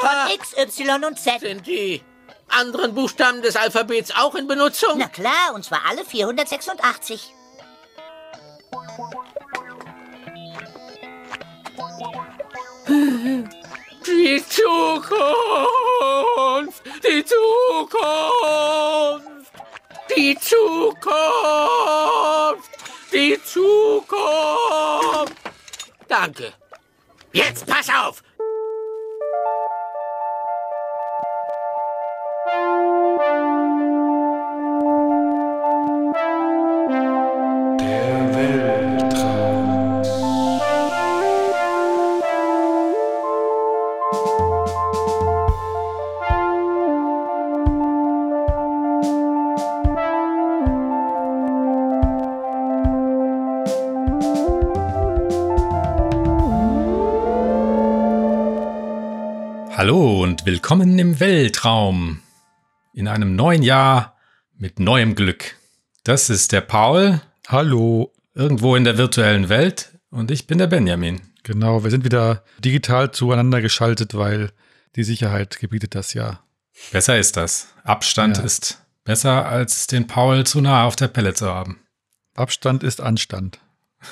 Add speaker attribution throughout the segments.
Speaker 1: von X, Y und Z.
Speaker 2: Sind die anderen Buchstaben des Alphabets auch in Benutzung?
Speaker 1: Na klar, und zwar alle 486.
Speaker 2: Die Zukunft! Die Zukunft! Die Zukunft! Die Zukunft! Danke. Jetzt pass auf!
Speaker 3: Willkommen im Weltraum. In einem neuen Jahr mit neuem Glück. Das ist der Paul,
Speaker 4: Hallo.
Speaker 3: irgendwo in der virtuellen Welt. Und ich bin der Benjamin.
Speaker 4: Genau, wir sind wieder digital zueinander geschaltet, weil die Sicherheit gebietet das ja.
Speaker 3: Besser ist das. Abstand
Speaker 4: Ja.
Speaker 3: ist besser, als den Paul zu nah auf der Pelle zu haben.
Speaker 4: Abstand ist Anstand.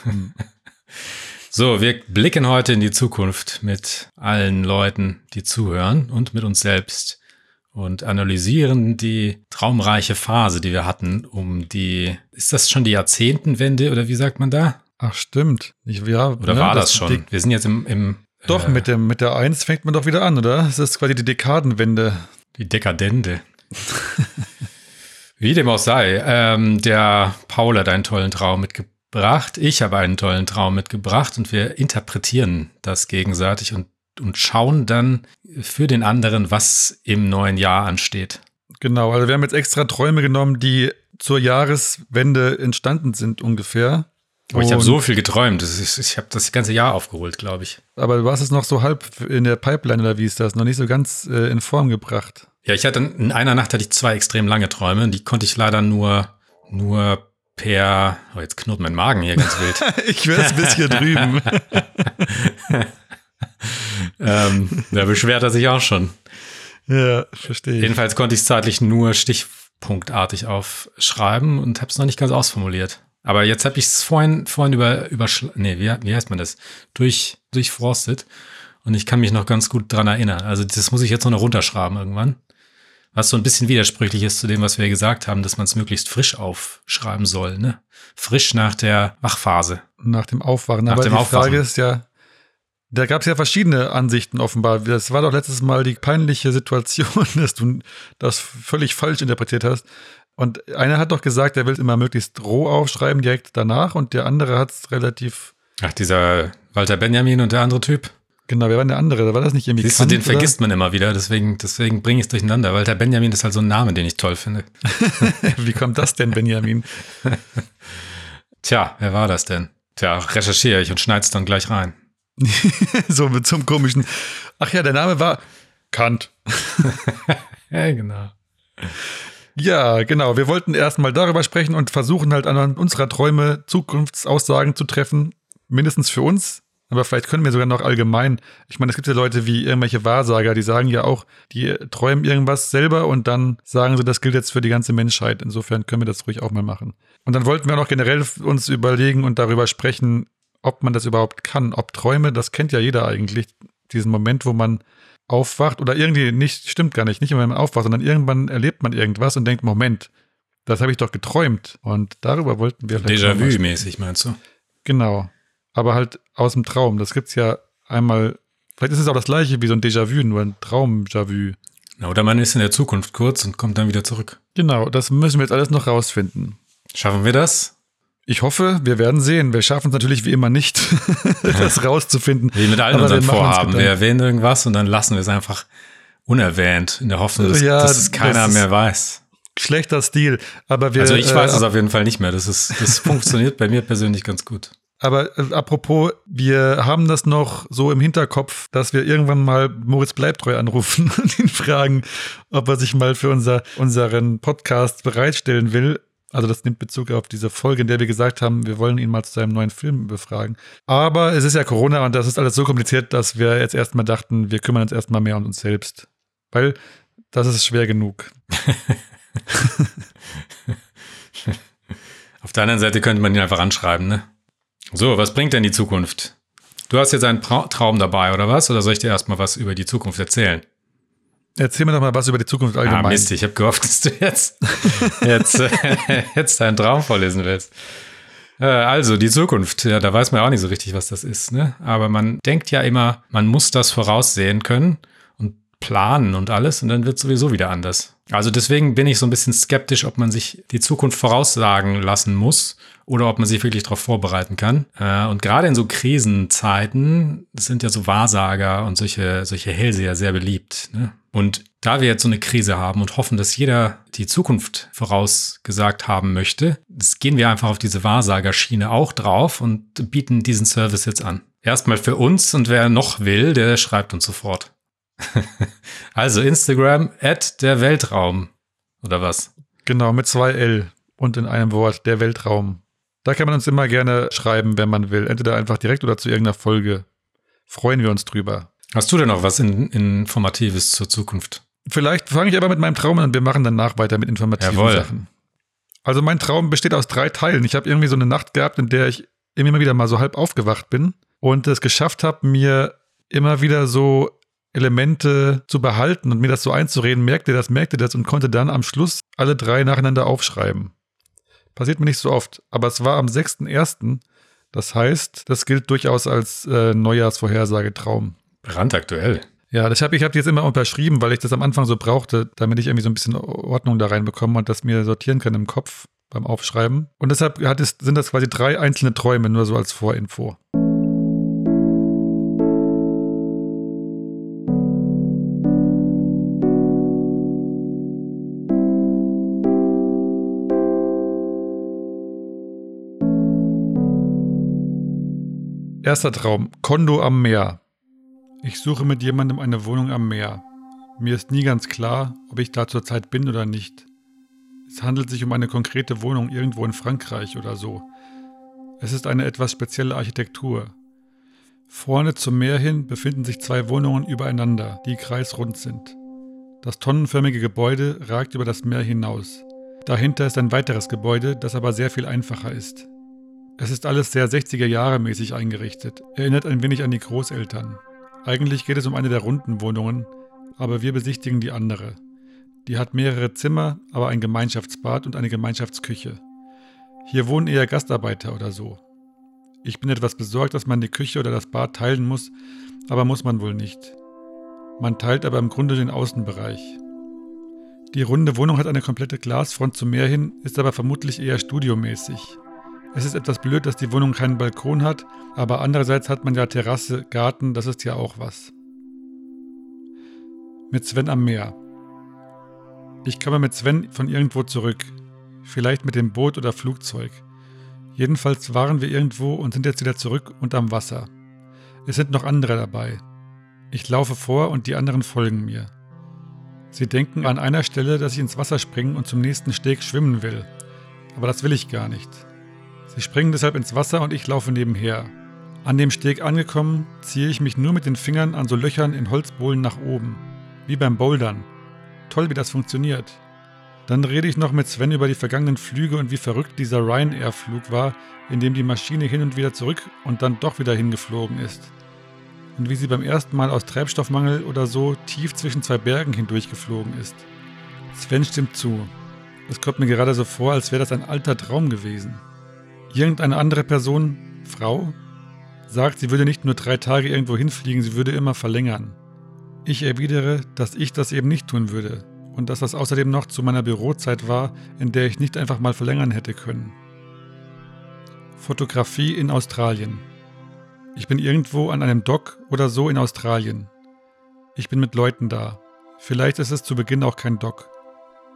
Speaker 3: So, wir blicken heute in die Zukunft mit allen Leuten, die zuhören und mit uns selbst und analysieren die traumreiche Phase, die wir hatten, um die, ist das schon die Jahrzehntenwende oder wie sagt man da?
Speaker 4: Ach, stimmt. Ich, ja,
Speaker 3: Oder
Speaker 4: ne,
Speaker 3: war das, schon?
Speaker 4: Die,
Speaker 3: wir sind jetzt im, im
Speaker 4: doch,
Speaker 3: äh,
Speaker 4: mit, dem, mit der 1 fängt man doch wieder an, oder? Das ist quasi die Dekadenwende.
Speaker 3: die Dekadente. Wie dem auch sei, ähm, der Paul hat einen tollen Traum mitgebracht. Ich habe einen tollen Traum mitgebracht und wir interpretieren das gegenseitig und, und schauen dann für den anderen, was im neuen Jahr ansteht.
Speaker 4: Genau, also wir haben jetzt extra Träume genommen, die zur Jahreswende entstanden sind ungefähr.
Speaker 3: Aber ich habe so viel geträumt. Ist, ich habe das ganze Jahr aufgeholt, glaube ich.
Speaker 4: Aber du hast es noch so halb in der Pipeline oder wie ist das? Noch nicht so ganz äh, in Form gebracht.
Speaker 3: Ja, ich hatte in einer Nacht hatte ich zwei extrem lange Träume. Die konnte ich leider nur, nur per. Oh, jetzt knurrt mein Magen hier ganz wild.
Speaker 4: Ich werde es bis hier drüben.
Speaker 3: ähm, da beschwert er sich auch schon.
Speaker 4: Ja, verstehe ich.
Speaker 3: Jedenfalls konnte ich es zeitlich nur stichpunktartig aufschreiben und habe es noch nicht ganz ausformuliert. Aber jetzt habe ich es vorhin, vorhin über, überschl nee, wie, wie heißt man das? Durch, durchforstet. Und ich kann mich noch ganz gut dran erinnern. Also das muss ich jetzt noch noch runterschreiben irgendwann. Was so ein bisschen widersprüchlich ist zu dem, was wir gesagt haben, dass man es möglichst frisch aufschreiben soll, ne? Frisch nach der Wachphase.
Speaker 4: Nach dem Aufwachen.
Speaker 3: Nach
Speaker 4: Aber
Speaker 3: dem
Speaker 4: die
Speaker 3: Aufwachen.
Speaker 4: Frage ist ja, da gab es ja verschiedene Ansichten offenbar. Das war doch letztes Mal die peinliche Situation, dass du das völlig falsch interpretiert hast. Und einer hat doch gesagt, er will es immer möglichst roh aufschreiben, direkt danach. Und der andere hat es relativ,
Speaker 3: Ach, dieser Walter Benjamin und der andere Typ.
Speaker 4: Genau, wer war denn der andere? War das nicht irgendwie
Speaker 3: Siehst du,
Speaker 4: Kant,
Speaker 3: den
Speaker 4: oder?
Speaker 3: vergisst man immer wieder, deswegen, deswegen bringe ich es durcheinander. Walter Benjamin ist halt so ein Name, den ich toll finde.
Speaker 4: Wie kommt das denn, Benjamin?
Speaker 3: Tja, wer war das denn? Tja, recherchiere ich und schneid's dann gleich rein.
Speaker 4: so mit einem komischen. Ach ja, der Name war Kant.
Speaker 3: Ja, genau.
Speaker 4: Ja, genau. Wir wollten erstmal darüber sprechen und versuchen halt anhand unserer Träume Zukunftsaussagen zu treffen. Mindestens für uns. Aber vielleicht können wir sogar noch allgemein. Ich meine, es gibt ja Leute wie irgendwelche Wahrsager, die sagen ja auch, die träumen irgendwas selber und dann sagen sie, das gilt jetzt für die ganze Menschheit. Insofern können wir das ruhig auch mal machen. Und dann wollten wir noch generell uns überlegen und darüber sprechen, ob man das überhaupt kann. Ob Träume, das kennt ja jeder eigentlich, diesen Moment, wo man aufwacht oder irgendwie nicht, stimmt gar nicht, nicht immer wenn man aufwacht, sondern irgendwann erlebt man irgendwas und denkt, Moment, das habe ich doch geträumt. Und darüber wollten wir vielleicht.
Speaker 3: Déjà-vu-mäßig, meinst du?
Speaker 4: Genau. Aber halt aus dem Traum. Das gibt's ja einmal, vielleicht ist es auch das gleiche wie so ein Déjà-vu, nur ein Traum-Déjà-vu.
Speaker 3: Na, Oder man ist in der Zukunft kurz und kommt dann wieder zurück.
Speaker 4: Genau, das müssen wir jetzt alles noch rausfinden.
Speaker 3: Schaffen wir das?
Speaker 4: Ich hoffe, wir werden sehen. Wir schaffen es natürlich wie immer nicht, das rauszufinden.
Speaker 3: Wie mit allen unseren Vorhaben. Wir erwähnen irgendwas und dann lassen wir es einfach unerwähnt, in der Hoffnung, dass,
Speaker 4: Ja,
Speaker 3: dass es keiner
Speaker 4: das
Speaker 3: mehr weiß.
Speaker 4: Schlechter Stil. Aber wir,
Speaker 3: Also ich weiß
Speaker 4: äh,
Speaker 3: es auf jeden Fall nicht mehr. Das, ist, das funktioniert bei mir persönlich ganz gut.
Speaker 4: Aber äh, apropos, wir haben das noch so im Hinterkopf, dass wir irgendwann mal Moritz Bleibtreu anrufen und ihn fragen, ob er sich mal für unser, unseren Podcast bereitstellen will. Also das nimmt Bezug auf diese Folge, in der wir gesagt haben, wir wollen ihn mal zu seinem neuen Film befragen. Aber es ist ja Corona und das ist alles so kompliziert, dass wir jetzt erstmal dachten, wir kümmern uns erstmal mehr um uns selbst. Weil das ist schwer genug.
Speaker 3: Auf der anderen Seite könnte man ihn einfach anschreiben, ne? So, was bringt denn die Zukunft? Du hast jetzt einen Tra Traum dabei, oder was? Oder soll ich dir erstmal was über die Zukunft erzählen?
Speaker 4: Erzähl mir doch mal was über die Zukunft allgemein.
Speaker 3: Ah, Mist, ich habe gehofft, dass du jetzt, jetzt, jetzt deinen Traum vorlesen willst. Äh, Also, die Zukunft, ja, da weiß man auch nicht so richtig, was das ist, ne? Aber man denkt ja immer, man muss das voraussehen können und planen und alles und dann wird sowieso wieder anders. Also deswegen bin ich so ein bisschen skeptisch, ob man sich die Zukunft voraussagen lassen muss oder ob man sich wirklich darauf vorbereiten kann. Äh, Und gerade in so Krisenzeiten sind ja so Wahrsager und solche, solche Hellseher sehr beliebt. Ne? Und da wir jetzt so eine Krise haben und hoffen, dass jeder die Zukunft vorausgesagt haben möchte, gehen wir einfach auf diese Wahrsagerschiene auch drauf und bieten diesen Service jetzt an. Erstmal für uns und wer noch will, der schreibt uns sofort. also Instagram at der Weltraum. Oder was?
Speaker 4: Genau, mit zwei L und in einem Wort, der Weltraum. Da kann man uns immer gerne schreiben, wenn man will. Entweder einfach direkt oder zu irgendeiner Folge. Freuen wir uns drüber.
Speaker 3: Hast du denn noch was in, Informatives zur Zukunft?
Speaker 4: Vielleicht fange ich aber mit meinem Traum an und wir machen danach weiter mit informativen
Speaker 3: Jawohl.
Speaker 4: Sachen. Also mein Traum besteht aus drei Teilen. Ich habe irgendwie so eine Nacht gehabt, in der ich immer wieder mal so halb aufgewacht bin und es geschafft habe, mir immer wieder so Elemente zu behalten und mir das so einzureden, merkte das, merkte das und konnte dann am Schluss alle drei nacheinander aufschreiben. Passiert mir nicht so oft, aber es war am 6.1. Das heißt, das gilt durchaus als äh, Neujahrsvorhersagetraum.
Speaker 3: Brandaktuell.
Speaker 4: Ja, das habe ich hab die jetzt immer unterschrieben, weil ich das am Anfang so brauchte, damit ich irgendwie so ein bisschen Ordnung da reinbekomme und das mir sortieren kann im Kopf beim Aufschreiben. Und deshalb hat es, sind das quasi drei einzelne Träume, nur so als Vorinfo. Erster Traum, Kondo am Meer. Ich suche mit jemandem eine Wohnung am Meer. Mir ist nie ganz klar, ob ich da zurzeit bin oder nicht. Es handelt sich um eine konkrete Wohnung irgendwo in Frankreich oder so. Es ist eine etwas spezielle Architektur. Vorne zum Meer hin befinden sich zwei Wohnungen übereinander, die kreisrund sind. Das tonnenförmige Gebäude ragt über das Meer hinaus. Dahinter ist ein weiteres Gebäude, das aber sehr viel einfacher ist. Es ist alles sehr 60er Jahre mäßig eingerichtet, erinnert ein wenig an die Großeltern. Eigentlich geht es um eine der runden Wohnungen, aber wir besichtigen die andere. Die hat mehrere Zimmer, aber ein Gemeinschaftsbad und eine Gemeinschaftsküche. Hier wohnen eher Gastarbeiter oder so. Ich bin etwas besorgt, dass man die Küche oder das Bad teilen muss, aber muss man wohl nicht. Man teilt aber im Grunde den Außenbereich. Die runde Wohnung hat eine komplette Glasfront zum Meer hin, ist aber vermutlich eher studiomäßig. Es ist etwas blöd, dass die Wohnung keinen Balkon hat, aber andererseits hat man ja Terrasse, Garten, das ist ja auch was. Mit Sven am Meer. Ich komme mit Sven von irgendwo zurück. Vielleicht mit dem Boot oder Flugzeug. Jedenfalls waren wir irgendwo und sind jetzt wieder zurück und am Wasser. Es sind noch andere dabei. Ich laufe vor und die anderen folgen mir. Sie denken an einer Stelle, dass ich ins Wasser springen und zum nächsten Steg schwimmen will. Aber das will ich gar nicht. Sie springen deshalb ins Wasser und ich laufe nebenher. An dem Steg angekommen, ziehe ich mich nur mit den Fingern an so Löchern in Holzbohlen nach oben. Wie beim Bouldern. Toll, wie das funktioniert. Dann rede ich noch mit Sven über die vergangenen Flüge und wie verrückt dieser Ryanair-Flug war, in dem die Maschine hin und wieder zurück und dann doch wieder hingeflogen ist. Und wie sie beim ersten Mal aus Treibstoffmangel oder so tief zwischen zwei Bergen hindurchgeflogen ist. Sven stimmt zu. Es kommt mir gerade so vor, als wäre das ein alter Traum gewesen. Irgendeine andere Person, Frau, sagt, sie würde nicht nur drei Tage irgendwo hinfliegen, sie würde immer verlängern. Ich erwidere, dass ich das eben nicht tun würde und dass das außerdem noch zu meiner Bürozeit war, in der ich nicht einfach mal verlängern hätte können. Fotografie in Australien. Ich bin irgendwo an einem Dock oder so in Australien. Ich bin mit Leuten da. Vielleicht ist es zu Beginn auch kein Dock.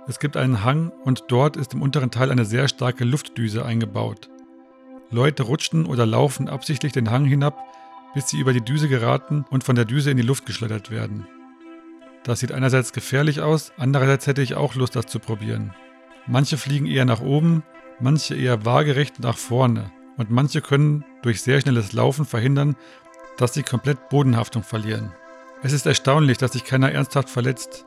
Speaker 4: Es gibt einen Hang und dort ist im unteren Teil eine sehr starke Luftdüse eingebaut. Leute rutschen oder laufen absichtlich den Hang hinab, bis sie über die Düse geraten und von der Düse in die Luft geschleudert werden. Das sieht einerseits gefährlich aus, andererseits hätte ich auch Lust, das zu probieren. Manche fliegen eher nach oben, manche eher waagerecht nach vorne und manche können durch sehr schnelles Laufen verhindern, dass sie komplett Bodenhaftung verlieren. Es ist erstaunlich, dass sich keiner ernsthaft verletzt.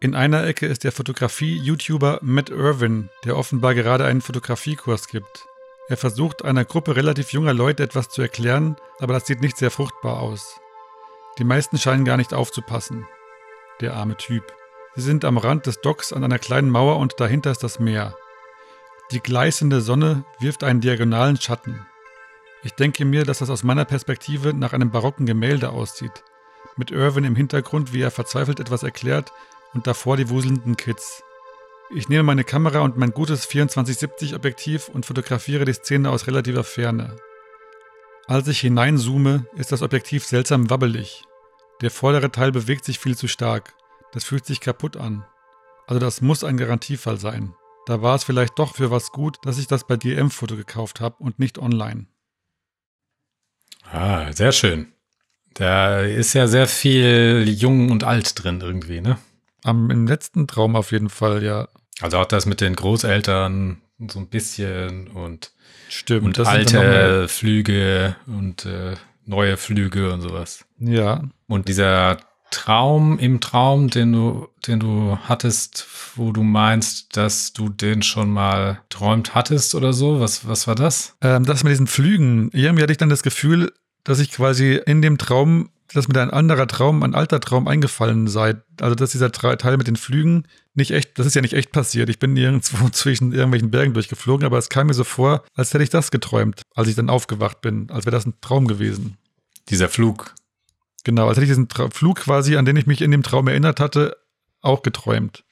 Speaker 4: In einer Ecke ist der Fotografie-YouTuber Matt Irwin, der offenbar gerade einen Fotografiekurs gibt. Er versucht einer Gruppe relativ junger Leute etwas zu erklären, aber das sieht nicht sehr fruchtbar aus. Die meisten scheinen gar nicht aufzupassen. Der arme Typ. Sie sind am Rand des Docks an einer kleinen Mauer und dahinter ist das Meer. Die gleißende Sonne wirft einen diagonalen Schatten. Ich denke mir, dass das aus meiner Perspektive nach einem barocken Gemälde aussieht. Mit Irwin im Hintergrund, wie er verzweifelt etwas erklärt und davor die wuselnden Kids. Ich nehme meine Kamera und mein gutes 2470 Objektiv und fotografiere die Szene aus relativer Ferne. Als ich hineinzoome, ist das Objektiv seltsam wabbelig. Der vordere Teil bewegt sich viel zu stark. Das fühlt sich kaputt an. Also das muss ein Garantiefall sein. Da war es vielleicht doch für was gut, dass ich das bei DM-Foto gekauft habe und nicht online.
Speaker 3: Ah, sehr schön. Da ist ja sehr viel jung und alt drin irgendwie, ne?
Speaker 4: Am, Im letzten Traum auf jeden Fall, ja.
Speaker 3: Also auch das mit den Großeltern so ein bisschen und,
Speaker 4: Stimmt.
Speaker 3: und alte Flüge und äh, neue Flüge und sowas.
Speaker 4: Ja,
Speaker 3: Und dieser Traum im Traum, den du, den du hattest, wo du meinst, dass du den schon mal träumt hattest oder so, was, was war das?
Speaker 4: Ähm, das mit diesen Flügen, irgendwie hatte ich dann das Gefühl, dass ich quasi in dem Traum, dass mir ein anderer Traum, ein alter Traum eingefallen sei. Also, dass dieser Teil mit den Flügen nicht echt, das ist ja nicht echt passiert. Ich bin nirgendwo zwischen irgendwelchen Bergen durchgeflogen, aber es kam mir so vor, als hätte ich das geträumt, als ich dann aufgewacht bin, als wäre das ein Traum gewesen.
Speaker 3: Dieser Flug.
Speaker 4: Genau, als hätte ich diesen Tra Flug quasi, an den ich mich in dem Traum erinnert hatte, auch geträumt.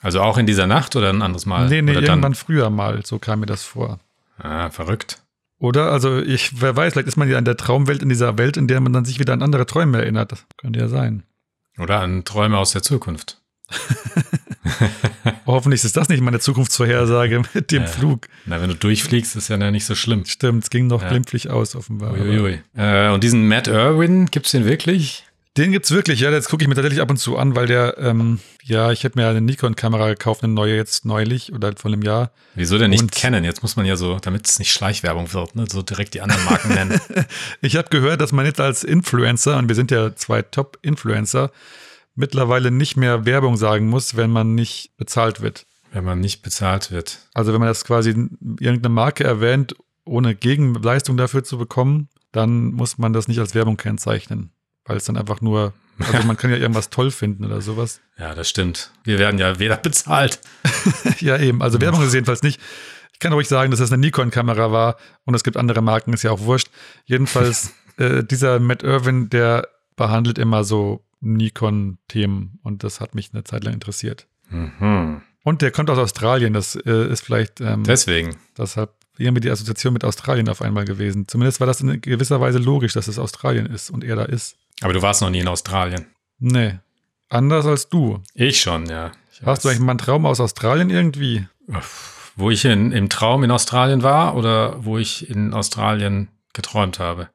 Speaker 3: Also auch in dieser Nacht oder ein anderes Mal?
Speaker 4: nee, nee,
Speaker 3: oder
Speaker 4: irgendwann früher mal, so kam mir das vor.
Speaker 3: Ah, verrückt.
Speaker 4: Oder? Also, ich, wer weiß, vielleicht ist man ja in der Traumwelt, in dieser Welt, in der man dann sich wieder an andere Träume erinnert. Das könnte ja sein.
Speaker 3: Oder an Träume aus der Zukunft.
Speaker 4: Hoffentlich ist das nicht meine Zukunftsvorhersage mit dem
Speaker 3: Ja.
Speaker 4: Flug.
Speaker 3: Na, wenn du durchfliegst, ist ja nicht so schlimm.
Speaker 4: Stimmt, es ging noch
Speaker 3: Ja.
Speaker 4: glimpflich aus, offenbar.
Speaker 3: Uiuiui. Äh, und diesen Matt Irwin, gibt's den wirklich?
Speaker 4: Den gibt's wirklich, ja, das gucke ich mir tatsächlich ab und zu an, weil der, ähm, ja, ich hätte mir eine Nikon-Kamera gekauft, eine neue jetzt neulich oder vor einem Jahr.
Speaker 3: Wieso denn nicht
Speaker 4: Und-
Speaker 3: kennen? Jetzt muss man ja so, damit es nicht Schleichwerbung wird, ne? so direkt die anderen Marken nennen.
Speaker 4: Ich habe gehört, dass man jetzt als Influencer, und wir sind ja zwei Top-Influencer, mittlerweile nicht mehr Werbung sagen muss, wenn man nicht bezahlt wird.
Speaker 3: wenn man nicht bezahlt wird.
Speaker 4: Also wenn man das quasi irgendeine Marke erwähnt, ohne Gegenleistung dafür zu bekommen, dann muss man das nicht als Werbung kennzeichnen. Weil es dann einfach nur, also man kann ja irgendwas toll finden oder sowas.
Speaker 3: Ja, das stimmt. Wir werden ja weder bezahlt.
Speaker 4: ja, eben. Also Werbung ist jedenfalls nicht. Ich kann ruhig sagen, dass das eine Nikon-Kamera war und es gibt andere Marken, ist ja auch wurscht. Jedenfalls, äh, dieser Matt Irwin, der behandelt immer so Nikon-Themen und das hat mich eine Zeit lang interessiert.
Speaker 3: Mhm.
Speaker 4: Und der kommt aus Australien, das äh, ist vielleicht ähm,
Speaker 3: Deswegen.
Speaker 4: deshalb irgendwie die Assoziation mit Australien auf einmal gewesen. Zumindest war das in gewisser Weise logisch, dass es Australien ist und er da ist.
Speaker 3: Aber du warst noch nie in Australien.
Speaker 4: Nee, anders als du.
Speaker 3: Ich schon, ja. Ich
Speaker 4: Hast du eigentlich mal einen Traum aus Australien irgendwie?
Speaker 3: Wo ich in, im Traum in Australien war oder wo ich in Australien geträumt habe?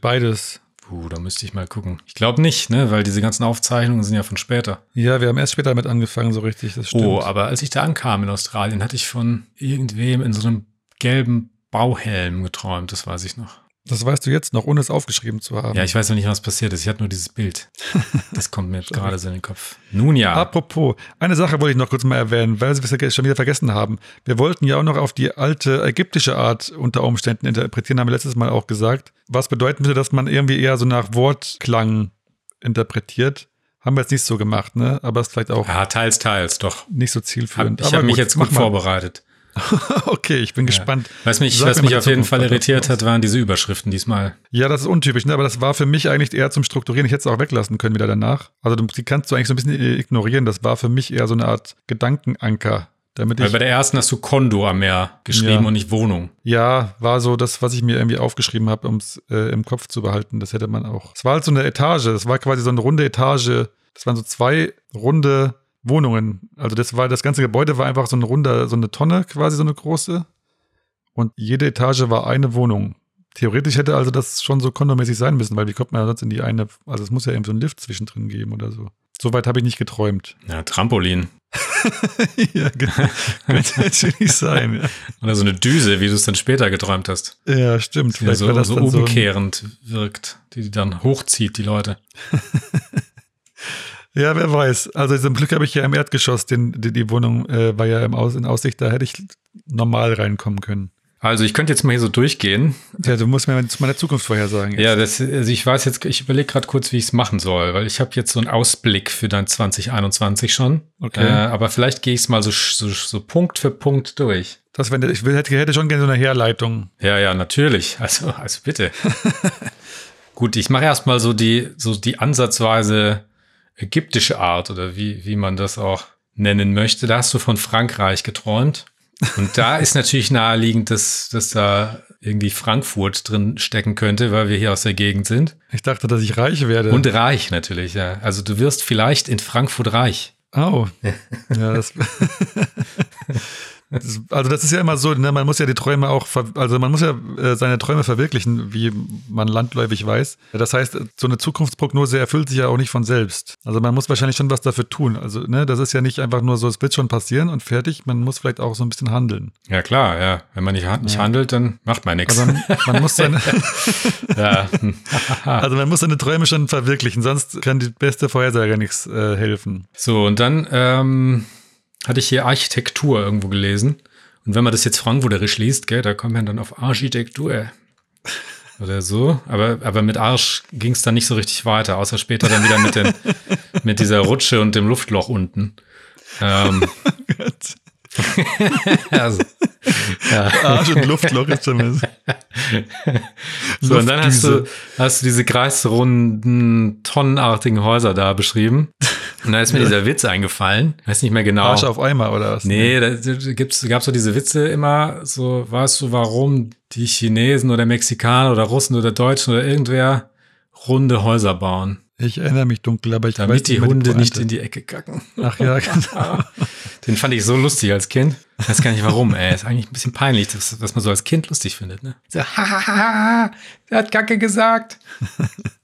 Speaker 4: Beides.
Speaker 3: Puh, da müsste ich mal gucken. Ich glaube nicht, ne? Weil diese ganzen Aufzeichnungen sind ja von später.
Speaker 4: Ja, wir haben erst später damit angefangen, so richtig, das stimmt.
Speaker 3: Oh, aber als ich da ankam in Australien, hatte ich von irgendwem in so einem gelben Bauhelm geträumt, das weiß ich noch.
Speaker 4: Das weißt du jetzt noch, ohne es aufgeschrieben zu haben.
Speaker 3: Ja, ich weiß noch nicht, was passiert ist. Ich hatte nur dieses Bild. Das kommt mir jetzt gerade so in den Kopf. Nun ja.
Speaker 4: Apropos, eine Sache wollte ich noch kurz mal erwähnen, weil wir es schon wieder vergessen haben. Wir wollten ja auch noch auf die alte ägyptische Art unter Umständen interpretieren, haben wir letztes Mal auch gesagt. Was bedeuten würde, dass man irgendwie eher so nach Wortklang interpretiert. Haben wir jetzt nicht so gemacht, ne? Aber ist vielleicht auch
Speaker 3: Ja, teils, teils, doch.
Speaker 4: nicht so
Speaker 3: Hab,
Speaker 4: zielführend.
Speaker 3: ich habe mich jetzt gut vorbereitet.
Speaker 4: okay, ich bin gespannt.
Speaker 3: Was mich,
Speaker 4: Sag
Speaker 3: was mich auf jeden Fall irritiert hat, waren diese Überschriften diesmal.
Speaker 4: Ja, das ist untypisch, ne? aber das war für mich eigentlich eher zum Strukturieren. Ich hätte es auch weglassen können wieder danach. Also du, die kannst du eigentlich so ein bisschen ignorieren. Das war für mich eher so eine Art Gedankenanker, damit
Speaker 3: Weil
Speaker 4: ich
Speaker 3: bei der ersten hast du Kondo am Meer geschrieben
Speaker 4: Ja.
Speaker 3: und nicht Wohnung.
Speaker 4: Ja, war so das, was ich mir irgendwie aufgeschrieben habe, um es äh, im Kopf zu behalten. Das hätte man auch. Es war halt so eine Etage. Es war quasi so eine runde Etage. Das waren so zwei runde Wohnungen. Also das war, das ganze Gebäude war einfach so ein runder, so eine Tonne quasi, so eine große. Und jede Etage war eine Wohnung. Theoretisch hätte also das schon so kondomäßig sein müssen, weil wie kommt man sonst in die eine, also es muss ja eben so einen Lift zwischendrin geben oder so. Soweit habe ich nicht geträumt.
Speaker 3: Ja, Trampolin.
Speaker 4: ja, genau. könnte natürlich sein. Ja,
Speaker 3: Oder so eine Düse, wie du es dann später geträumt hast.
Speaker 4: ja stimmt.
Speaker 3: Ja
Speaker 4: Vielleicht
Speaker 3: so,
Speaker 4: das
Speaker 3: so
Speaker 4: dann so
Speaker 3: umkehrend wirkt, die die dann hochzieht, die Leute.
Speaker 4: Ja, wer weiß. Also zum Glück habe ich ja im Erdgeschoss, den, die, die Wohnung äh, war ja im Aus, in Aussicht, da hätte ich normal reinkommen können.
Speaker 3: Also ich könnte jetzt mal hier so durchgehen.
Speaker 4: Ja, du musst mir zu meiner Zukunft vorhersagen.
Speaker 3: Ja, das, also ich weiß jetzt, ich überlege gerade kurz, wie ich es machen soll, weil ich habe jetzt so einen Ausblick für dein 2021 schon.
Speaker 4: Okay.
Speaker 3: Äh, aber vielleicht gehe ich es mal so, so, so Punkt für Punkt durch.
Speaker 4: Das, wenn, ich will, hätte, hätte schon gerne so eine Herleitung.
Speaker 3: Ja, ja, natürlich. Also, also bitte. Gut, ich mache erstmal so die, so die ansatzweise ägyptische Art oder wie, wie man das auch nennen möchte. Da hast du von Frankreich geträumt. Und da ist natürlich naheliegend, dass, dass da irgendwie Frankfurt drin stecken könnte, weil wir hier aus der Gegend sind.
Speaker 4: Ich dachte, dass ich reich werde.
Speaker 3: Und reich natürlich, ja. Also du wirst vielleicht in Frankfurt reich.
Speaker 4: Oh. Ja, das, das, also das ist ja immer so, ne? man muss ja die Träume auch, also man muss ja äh, seine Träume verwirklichen, wie man landläufig weiß. Das heißt, so eine Zukunftsprognose erfüllt sich ja auch nicht von selbst. Also man muss wahrscheinlich schon was dafür tun. Also ne, das ist ja nicht einfach nur so, es wird schon passieren und fertig. Man muss vielleicht auch so ein bisschen handeln.
Speaker 3: Ja klar, ja. Wenn man nicht, nicht handelt, dann macht man nichts.
Speaker 4: Also man muss seine,
Speaker 3: ja.
Speaker 4: also man muss seine Träume schon verwirklichen, sonst kann die beste Vorhersage nichts äh, helfen.
Speaker 3: So, und dann ähm, hatte ich hier Architektur irgendwo gelesen. Und wenn man das jetzt frankfurterisch liest, gell, da kommt man dann auf Architektur. Oder so. Aber, aber mit Arsch ging es dann nicht so richtig weiter, außer später dann wieder mit, den, mit dieser Rutsche und dem Luftloch unten. Ähm, also, ja.
Speaker 4: Arsch und Luftloch ist schon
Speaker 3: So, und dann hast du, hast du diese kreisrunden, tonnenartigen Häuser da beschrieben. Und da ist mir dieser Witz eingefallen. Weiß nicht mehr genau.
Speaker 4: Arsch auf Eimer oder was?
Speaker 3: Nee, da gibt's, gab's so diese Witze immer, so, weißt du, warum die Chinesen oder Mexikaner oder Russen oder Deutschen oder irgendwer runde Häuser bauen?
Speaker 4: Ich erinnere mich dunkel, aber ich
Speaker 3: Damit
Speaker 4: weiß
Speaker 3: die
Speaker 4: nicht mehr
Speaker 3: Hunde nicht in die Ecke kacken.
Speaker 4: Ach ja, genau.
Speaker 3: Den fand ich so lustig als Kind. Ich weiß gar nicht warum, ey. Ist eigentlich ein bisschen peinlich, dass, was man so als Kind lustig findet, ne? So, hahaha, der hat Kacke gesagt.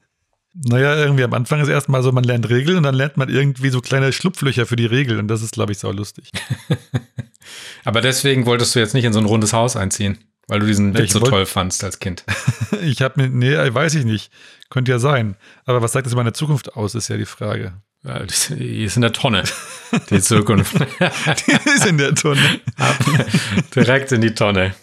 Speaker 4: Naja, irgendwie am Anfang ist erstmal so, man lernt Regeln und dann lernt man irgendwie so kleine Schlupflöcher für die Regeln und das ist, glaube ich, sau lustig.
Speaker 3: Aber deswegen wolltest du jetzt nicht in so ein rundes Haus einziehen, weil du diesen Witz so toll fandst als Kind.
Speaker 4: Ich habe mir, nee, weiß ich nicht. Könnte ja sein. Aber was sagt das über meine Zukunft aus, ist ja die Frage.
Speaker 3: Ja, Die ist in der Tonne, die Zukunft.
Speaker 4: Die ist in der Tonne.
Speaker 3: Ab, direkt in die Tonne.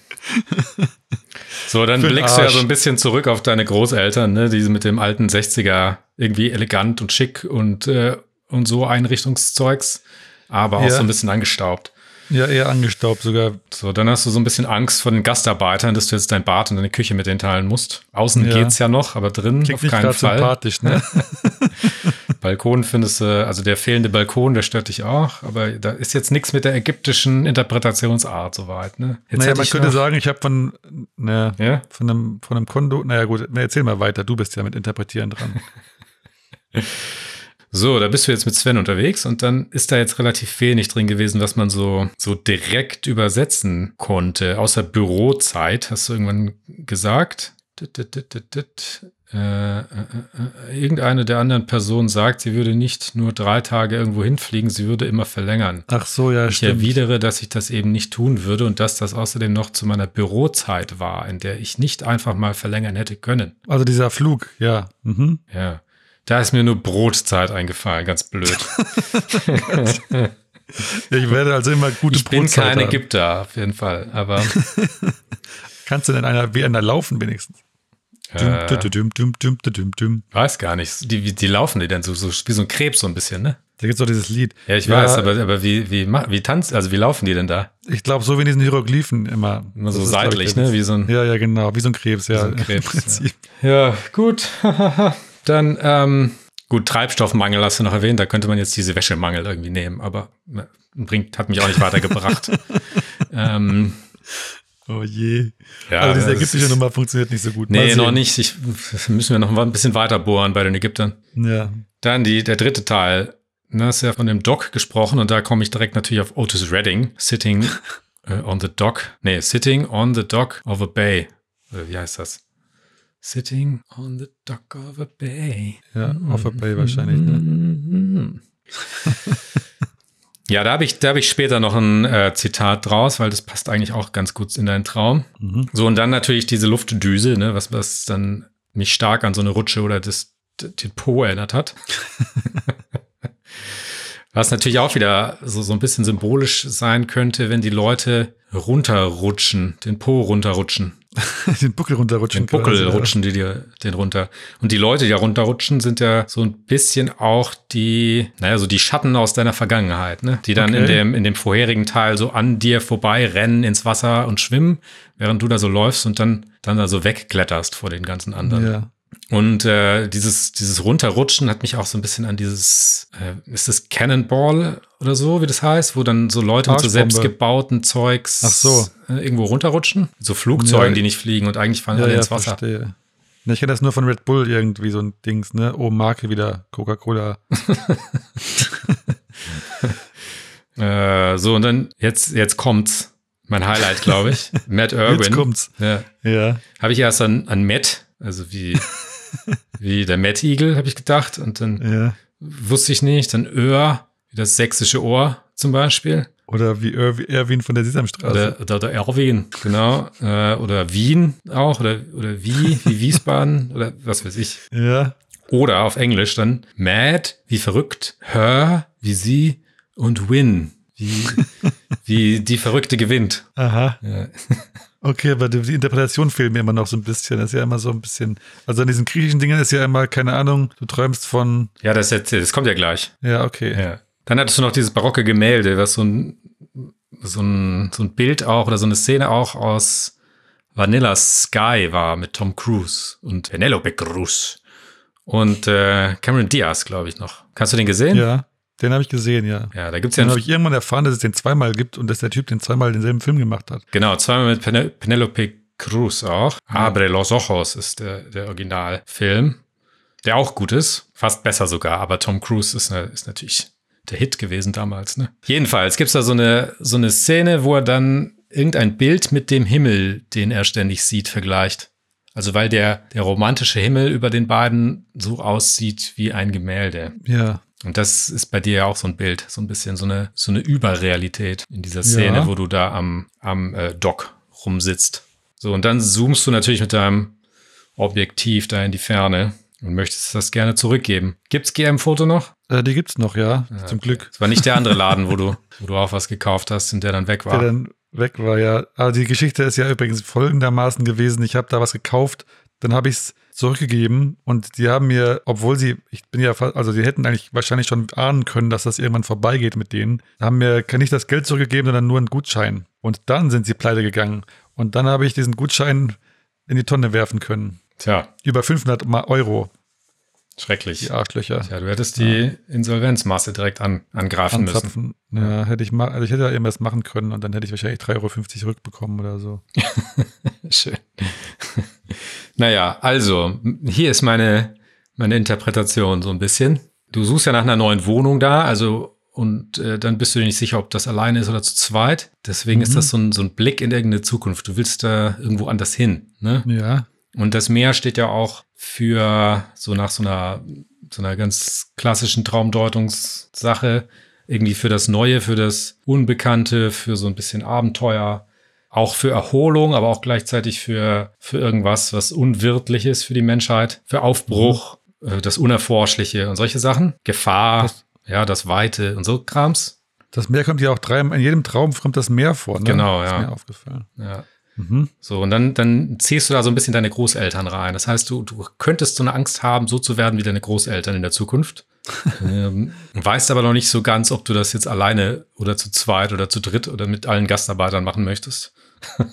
Speaker 3: So, dann blickst du ja so ein bisschen zurück auf deine Großeltern, ne, die mit dem alten 60er irgendwie elegant und schick und, äh, und so Einrichtungszeugs, aber auch
Speaker 4: Ja.
Speaker 3: so ein bisschen angestaubt.
Speaker 4: Ja, eher angestaubt sogar.
Speaker 3: So, dann hast du so ein bisschen Angst vor den Gastarbeitern, dass du jetzt dein Bad und deine Küche mit denen teilen musst. Außen
Speaker 4: Ja.
Speaker 3: geht's ja noch, aber drin
Speaker 4: Klingt
Speaker 3: auf keinen Fall.
Speaker 4: sympathisch, ne?
Speaker 3: Balkon findest du, also der fehlende Balkon, der stört dich auch, aber da ist jetzt nichts mit der ägyptischen Interpretationsart soweit, ne? Jetzt
Speaker 4: naja, man
Speaker 3: ich
Speaker 4: könnte sagen, ich habe von, ne,
Speaker 3: Ja?
Speaker 4: von, einem, von einem Kondo, naja gut, na, erzähl mal weiter, du bist ja mit Interpretieren dran.
Speaker 3: So, da bist du jetzt mit Sven unterwegs und dann ist da jetzt relativ wenig drin gewesen, was man so, so direkt übersetzen konnte. Außer Bürozeit, hast du irgendwann gesagt. Äh, äh, äh, irgendeine der anderen Personen sagt, sie würde nicht nur drei Tage irgendwo hinfliegen, sie würde immer verlängern.
Speaker 4: Ach so, ja,
Speaker 3: Ich
Speaker 4: stimmt.
Speaker 3: erwidere, dass ich das eben nicht tun würde und dass das außerdem noch zu meiner Bürozeit war, in der ich nicht einfach mal verlängern hätte können.
Speaker 4: Also dieser Flug, ja. Mhm.
Speaker 3: Ja. Da ist mir nur Brotzeit eingefallen, ganz blöd.
Speaker 4: Ich werde also immer gute
Speaker 3: Ich bin
Speaker 4: Brotzeit
Speaker 3: kein
Speaker 4: haben.
Speaker 3: Ägypter, auf jeden Fall. Aber
Speaker 4: Kannst du denn einer wie einer laufen wenigstens?
Speaker 3: Äh,
Speaker 4: düm, düm, düm,
Speaker 3: weiß gar nicht. Die, wie- die laufen die denn so, so wie so ein Krebs so ein bisschen, ne?
Speaker 4: Da gibt's doch dieses Lied.
Speaker 3: Ja, ich weiß, aber, aber wie, wie, wie tanzt, also wie laufen die denn da?
Speaker 4: Ich glaube, so wie in diesen Hieroglyphen immer.
Speaker 3: Immer so
Speaker 4: Das ist, ich,
Speaker 3: seitlich,
Speaker 4: der
Speaker 3: ne? Wie so ein,
Speaker 4: Ja, ja, genau. Wie so ein Krebs, ja.
Speaker 3: so Krebs,
Speaker 4: Prinzip.
Speaker 3: ja, gut. Dann, ähm, gut, Treibstoffmangel hast du noch erwähnt. Da könnte man jetzt diese Wäschemangel irgendwie nehmen, aber äh, bringt, hat mich auch nicht weitergebracht. ähm,
Speaker 4: Oh je.
Speaker 3: ja,
Speaker 4: also diese
Speaker 3: das
Speaker 4: ägyptische
Speaker 3: ist-
Speaker 4: Nummer funktioniert nicht so gut.
Speaker 3: Nee, noch nicht. Ich, müssen wir noch ein bisschen weiter bohren bei den Ägyptern.
Speaker 4: Ja.
Speaker 3: Dann die, der dritte Teil. Hast du ja von dem Dock gesprochen und da komme ich direkt natürlich auf Otis Redding, sitting äh, on the dock. Nee, sitting on the dock of a bay. Oder wie heißt das? Sitting on the dock of a bay.
Speaker 4: Ja, auf der Bay wahrscheinlich. Ne?
Speaker 3: Ja, da habe ich, da hab ich später noch ein äh, Zitat draus, weil das passt eigentlich auch ganz gut in deinen Traum.
Speaker 4: Mhm.
Speaker 3: So, und dann natürlich diese Luftdüse, ne, was, was dann mich stark an so eine Rutsche oder das, den Po erinnert hat. was natürlich auch wieder so, so ein bisschen symbolisch sein könnte, wenn die Leute runterrutschen, den Po runterrutschen.
Speaker 4: den Buckel runterrutschen.
Speaker 3: Den Buckel
Speaker 4: quasi, ja.
Speaker 3: rutschen die dir den runter. Und die Leute, die da runterrutschen, sind ja so ein bisschen auch die, naja, so die Schatten aus deiner Vergangenheit, ne? Die dann in
Speaker 4: Okay.
Speaker 3: dem, in dem vorherigen Teil so an dir vorbei rennen ins Wasser und schwimmen, während du da so läufst und dann, dann da so wegkletterst vor den ganzen anderen.
Speaker 4: Ja.
Speaker 3: Und äh, dieses, dieses Runterrutschen hat mich auch so ein bisschen an dieses, äh, ist das Cannonball oder so, wie das heißt, wo dann so Leute mit so selbstgebauten Zeugs
Speaker 4: Ach so.
Speaker 3: äh, irgendwo runterrutschen. So Flugzeugen,
Speaker 4: Ja.
Speaker 3: die nicht fliegen und eigentlich fallen
Speaker 4: Ja,
Speaker 3: alle
Speaker 4: ja,
Speaker 3: ins Wasser.
Speaker 4: verstehe. Ne, ich kenne das nur von Red Bull irgendwie, so ein Dings, ne? Oh, Marke wieder, Coca-Cola.
Speaker 3: Äh, so, und dann, jetzt, jetzt kommt's. Mein Highlight, glaube ich. Matt Irwin.
Speaker 4: Jetzt kommt's.
Speaker 3: Ja.
Speaker 4: Ja.
Speaker 3: Habe ich erst an, an Matt, also wie, wie der Matt Eagle, habe ich gedacht. Und dann
Speaker 4: Ja.
Speaker 3: wusste ich nicht. Dann Öhr, wie das sächsische Ohr zum Beispiel.
Speaker 4: Oder wie Erwin von der Sesamstraße.
Speaker 3: Oder, oder, oder Erwin, genau. Äh, oder Wien auch. Oder, oder wie, wie Wiesbaden. oder was weiß ich.
Speaker 4: ja.
Speaker 3: Oder auf Englisch dann Mad, wie verrückt, Her, wie sie und Win, wie, wie die Verrückte gewinnt.
Speaker 4: Aha.
Speaker 3: Ja.
Speaker 4: Okay, aber die, die Interpretation fehlt mir immer noch so ein bisschen. Das ist ja immer so ein bisschen. Also an diesen griechischen Dingen ist ja immer, keine Ahnung, du träumst von.
Speaker 3: Ja, das, jetzt, das kommt ja gleich.
Speaker 4: Ja, okay.
Speaker 3: Ja. Dann hattest du noch dieses barocke Gemälde, was so ein, so ein, so ein Bild auch oder so eine Szene auch aus Vanilla Sky war mit Tom Cruise und Penelope Cruz und äh, Cameron Diaz, glaube ich noch. Hast du den gesehen?
Speaker 4: Ja, den habe ich gesehen, ja.
Speaker 3: Ja, da gibt's ja
Speaker 4: Dann habe ich irgendwann erfahren, dass es den zweimal gibt und dass der Typ den zweimal denselben Film gemacht hat.
Speaker 3: Genau, zweimal mit Pene Penelope Cruz auch. Abre los ojos ist der, der Originalfilm, der auch gut ist. Fast besser sogar, aber Tom Cruise ist, ne- ist natürlich der Hit gewesen damals. Ne? Jedenfalls gibt's da so eine, so eine Szene, wo er dann irgendein Bild mit dem Himmel, den er ständig sieht, vergleicht. Also weil der, der romantische Himmel über den beiden so aussieht wie ein Gemälde.
Speaker 4: Ja.
Speaker 3: Und das ist bei dir ja auch so ein Bild, so ein bisschen so eine, so eine Überrealität in dieser Szene,
Speaker 4: Ja.
Speaker 3: wo du da am, am äh, Dock rumsitzt. So, und dann zoomst du natürlich mit deinem Objektiv da in die Ferne und möchtest das gerne zurückgeben. Gibt's GM-Foto noch?
Speaker 4: Äh, die gibt's noch, ja. Zum Glück.
Speaker 3: Das war nicht der andere Laden, wo du, wo du auch was gekauft hast und der dann weg war.
Speaker 4: Der dann weg war, ja. Aber die Geschichte ist ja übrigens folgendermaßen gewesen. Ich habe da was gekauft, dann habe ich es zurückgegeben und die haben mir, obwohl sie, ich bin ja also die hätten eigentlich wahrscheinlich schon ahnen können, dass das irgendwann vorbeigeht mit denen, haben mir nicht das Geld zurückgegeben, sondern nur einen Gutschein. Und dann sind sie pleite gegangen. Und dann habe ich diesen Gutschein in die Tonne werfen können.
Speaker 3: Tja,
Speaker 4: Über 500 Ma- Euro,
Speaker 3: schrecklich.
Speaker 4: die Arschlöcher.
Speaker 3: Tja, du hättest die Insolvenzmasse direkt an, angreifen müssen.
Speaker 4: Anzapfen. Ja, hätte ich mal, also ich hätte ja irgendwas machen können und dann hätte ich wahrscheinlich 3,50 Euro rückbekommen oder so.
Speaker 3: Schön. naja, also, hier ist meine, meine Interpretation so ein bisschen. Du suchst ja nach einer neuen Wohnung da, also, und äh, dann bist du dir nicht sicher, ob das alleine ist oder zu zweit. Deswegen ist das so ein, so ein Blick in irgendeine Zukunft. Du willst da irgendwo anders hin, ne?
Speaker 4: Ja,
Speaker 3: Und das Meer steht ja auch für so nach so einer, so einer ganz klassischen Traumdeutungssache, irgendwie für das Neue, für das Unbekannte, für so ein bisschen Abenteuer, auch für Erholung, aber auch gleichzeitig für, für irgendwas, was unwirtlich ist für die Menschheit, für Aufbruch, äh, das Unerforschliche und solche Sachen. Gefahr,
Speaker 4: Das-
Speaker 3: ja, das Weite und so Krams.
Speaker 4: das Meer kommt ja auch drei, in jedem Traum kommt das Meer vor, ne?
Speaker 3: Genau,
Speaker 4: Ist
Speaker 3: ja.
Speaker 4: mir aufgefallen.
Speaker 3: Ja.
Speaker 4: Mhm.
Speaker 3: So, und dann, dann ziehst du da so ein bisschen deine Großeltern rein. Das heißt, du, du könntest so eine Angst haben, so zu werden wie deine Großeltern in der Zukunft. ähm, weißt aber noch nicht so ganz, ob du das jetzt alleine oder zu zweit oder zu dritt oder mit allen Gastarbeitern machen möchtest.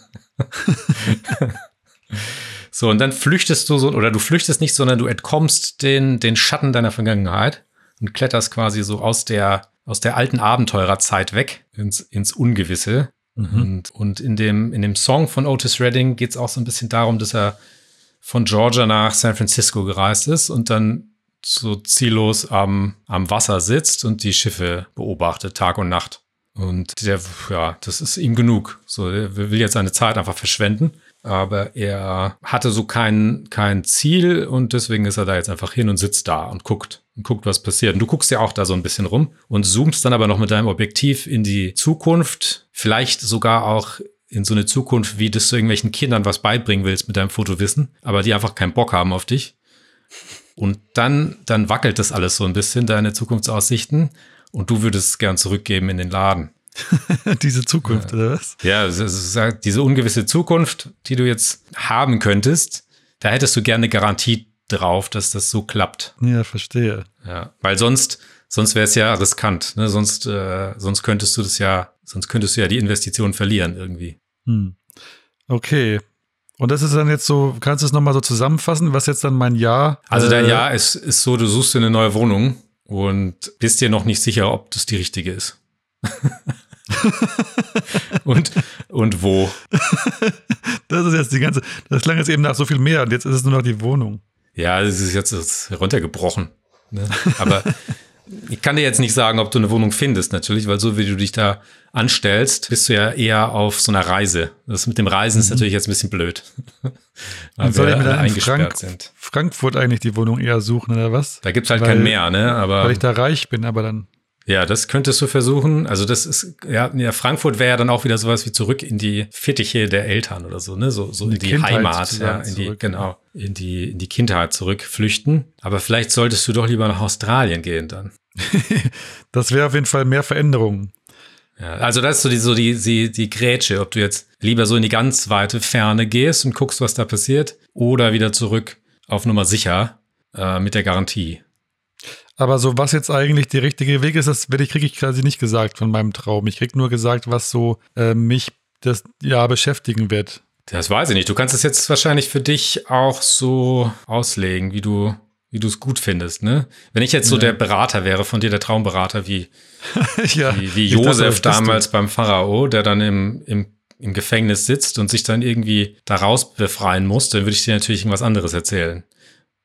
Speaker 3: so, und dann flüchtest du so, oder du flüchtest nicht, sondern du entkommst den, den Schatten deiner Vergangenheit und kletterst quasi so aus der, aus der alten Abenteurerzeit weg ins, ins Ungewisse. Und, und in, dem, in dem Song von Otis Redding geht es auch so ein bisschen darum, dass er von Georgia nach San Francisco gereist ist und dann so ziellos am, am Wasser sitzt und die Schiffe beobachtet, Tag und Nacht. Und der, ja, das ist ihm genug. So, er will jetzt seine Zeit einfach verschwenden. Aber er hatte so kein, kein Ziel und deswegen ist er da jetzt einfach hin und sitzt da und guckt. Und guckt, was passiert. Und du guckst ja auch da so ein bisschen rum und zoomst dann aber noch mit deinem Objektiv in die Zukunft, vielleicht sogar auch in so eine Zukunft, wie das du irgendwelchen Kindern was beibringen willst mit deinem Fotowissen, aber die einfach keinen Bock haben auf dich. Und dann, dann wackelt das alles so ein bisschen, deine Zukunftsaussichten. Und du würdest es gern zurückgeben in den Laden.
Speaker 4: Diese Zukunft, oder was?
Speaker 3: Ja, halt diese ungewisse Zukunft, die du jetzt haben könntest, da hättest du gerne eine Garantie drauf, dass das so klappt.
Speaker 4: Ja, verstehe.
Speaker 3: Ja, weil sonst, sonst wäre es ja riskant. Ne? Sonst, äh, sonst könntest du das ja, sonst könntest du ja die Investition verlieren irgendwie.
Speaker 4: Hm. Okay. Und das ist dann jetzt so, kannst du es nochmal so zusammenfassen, was jetzt dann mein Jahr.
Speaker 3: Also dein
Speaker 4: äh,
Speaker 3: Jahr ist, ist so, du suchst dir eine neue Wohnung und bist dir noch nicht sicher, ob das die richtige ist. und, und wo.
Speaker 4: Das ist jetzt die ganze. Das klang jetzt eben nach so viel mehr und jetzt ist es nur noch die Wohnung.
Speaker 3: Ja, es ist jetzt runtergebrochen. Ne? Aber ich kann dir jetzt nicht sagen, ob du eine Wohnung findest, natürlich, weil so wie du dich da anstellst, bist du ja eher auf so einer Reise. Das mit dem Reisen ist natürlich jetzt ein bisschen blöd. weil
Speaker 4: soll
Speaker 3: wir
Speaker 4: ich mir dann in
Speaker 3: eingesperrt
Speaker 4: Frank
Speaker 3: sind.
Speaker 4: Frankfurt eigentlich die Wohnung eher suchen, oder was?
Speaker 3: Da gibt's halt
Speaker 4: Weil-
Speaker 3: kein Meer, ne? Aber
Speaker 4: Weil ich da reich bin, aber dann.
Speaker 3: Ja, das könntest du versuchen. Also das ist, ja, ja Frankfurt wäre ja dann auch wieder sowas wie zurück in die Fittiche der Eltern oder so, ne? So, so in
Speaker 4: die
Speaker 3: die,
Speaker 4: Kindheit
Speaker 3: Heimat, ja, in die,
Speaker 4: zurück,
Speaker 3: genau, in die, in die Kindheit zurückflüchten. Aber vielleicht solltest du doch lieber nach Australien gehen dann.
Speaker 4: Das wäre auf jeden Fall mehr Veränderungen.
Speaker 3: Ja, also das ist so die, so die, die, die Grätsche, ob du jetzt lieber so in die ganz weite Ferne gehst und guckst, was da passiert, oder wieder zurück auf Nummer sicher äh, mit der Garantie.
Speaker 4: Aber so, was jetzt eigentlich der richtige Weg ist, das werde ich, kriege ich quasi nicht gesagt von meinem Traum. Ich kriege nur gesagt, was so äh, mich das Jahr beschäftigen wird.
Speaker 3: Das weiß ich nicht. Du kannst es jetzt wahrscheinlich für dich auch so auslegen, wie du wie du es gut findest, ne? Wenn ich jetzt so
Speaker 4: Ja.
Speaker 3: der Berater wäre von dir, der Traumberater, wie,
Speaker 4: ja,
Speaker 3: wie, wie
Speaker 4: dachte,
Speaker 3: Josef
Speaker 4: das bist du.
Speaker 3: damals beim Pharao, der dann im, im, im Gefängnis sitzt und sich dann irgendwie daraus befreien muss, dann würde ich dir natürlich irgendwas anderes erzählen.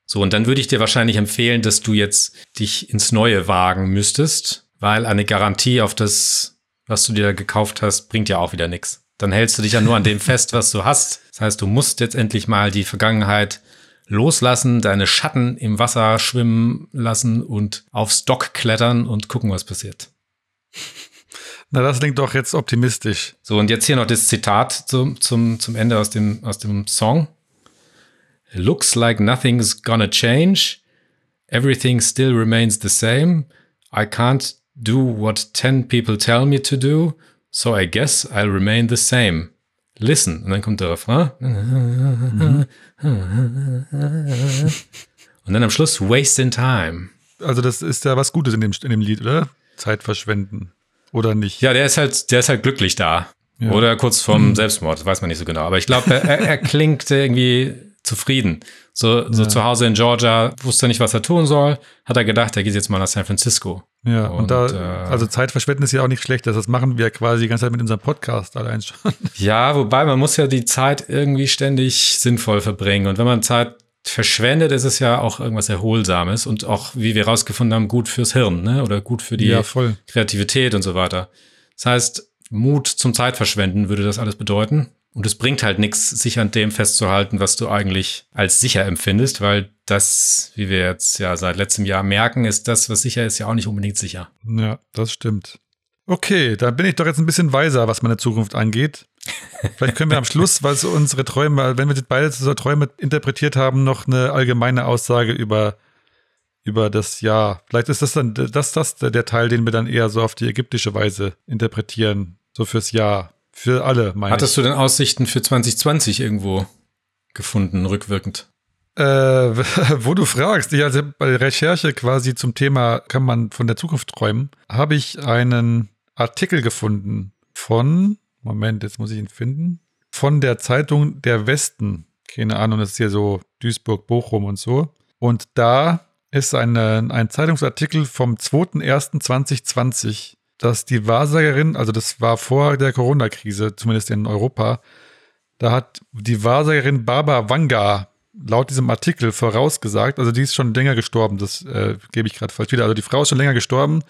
Speaker 3: So, und dann würde ich dir wahrscheinlich empfehlen, dass du jetzt dich ins Neue wagen müsstest, weil eine Garantie auf das, was du dir gekauft hast, bringt ja auch wieder nichts. Dann hältst du dich ja nur an dem fest, was du hast. Das heißt, du musst jetzt endlich mal die Vergangenheit loslassen, deine Schatten im Wasser schwimmen lassen und aufs Dock klettern und gucken, was passiert.
Speaker 4: Na, das klingt doch jetzt optimistisch.
Speaker 3: So, und jetzt hier noch das Zitat zum, zum, zum Ende aus dem, aus dem Song. Looks like nothing's gonna change. Everything still remains the same. I can't do what 10 people tell me to do, so I guess I'll remain the same. Listen. Und dann kommt der Refrain. Und dann am Schluss, waste in time.
Speaker 4: Also, das ist ja was Gutes in dem, in dem Lied, oder? Zeit verschwenden. Oder nicht?
Speaker 3: Ja, der ist halt, der ist halt glücklich da.
Speaker 4: Ja.
Speaker 3: Oder kurz vorm Selbstmord, weiß man nicht so genau. Aber ich glaube, er, er, er klingt irgendwie zufrieden. So, so
Speaker 4: Ja.
Speaker 3: zu Hause in Georgia, wusste nicht, was er tun soll, hat er gedacht, er geht jetzt mal nach San Francisco.
Speaker 4: Ja, und,
Speaker 3: Und,
Speaker 4: da,
Speaker 3: äh,
Speaker 4: also Zeit verschwenden ist ja auch nicht schlecht. Das machen wir quasi die ganze Zeit mit unserem Podcast allein schon.
Speaker 3: Ja, wobei man muss ja die Zeit irgendwie ständig sinnvoll verbringen. Und wenn man Zeit verschwendet, ist es ja auch irgendwas Erholsames und auch, wie wir rausgefunden haben, gut fürs Hirn, ne? Oder gut für die
Speaker 4: ja.
Speaker 3: Kreativität und so weiter. Das heißt, Mut zum Zeitverschwenden würde das alles bedeuten. Und es bringt halt nichts, sich an dem festzuhalten, was du eigentlich als sicher empfindest, weil das, wie wir jetzt ja seit letztem Jahr merken, ist das, was sicher ist, ja auch nicht unbedingt sicher.
Speaker 4: Ja, das stimmt. Okay, dann bin ich doch jetzt ein bisschen weiser, was meine Zukunft angeht. Vielleicht können wir am Schluss, weil unsere Träume, wenn wir beide so Träume interpretiert haben, noch eine allgemeine Aussage über, über das Jahr. Vielleicht ist das dann das, das der Teil, den wir dann eher so auf die ägyptische Weise interpretieren. So fürs Jahr. Für alle, meine ich.
Speaker 3: Hattest du denn Aussichten für 2020 irgendwo gefunden, rückwirkend?
Speaker 4: Äh, wo du fragst, ich also bei der Recherche quasi zum Thema, kann man von der Zukunft träumen, habe ich einen Artikel gefunden von, Moment, jetzt muss ich ihn finden, von der Zeitung Der Westen. Keine Ahnung, das ist hier so Duisburg, Bochum und so. Und da ist eine, ein Zeitungsartikel vom 2.1.2020, dass die Wahrsagerin, also das war vor der Corona-Krise, zumindest in Europa, da hat die Wahrsagerin Barbara Wanga laut diesem Artikel vorausgesagt, also die ist schon länger gestorben, das äh, gebe ich gerade falsch wieder. Also die Frau ist schon länger gestorben,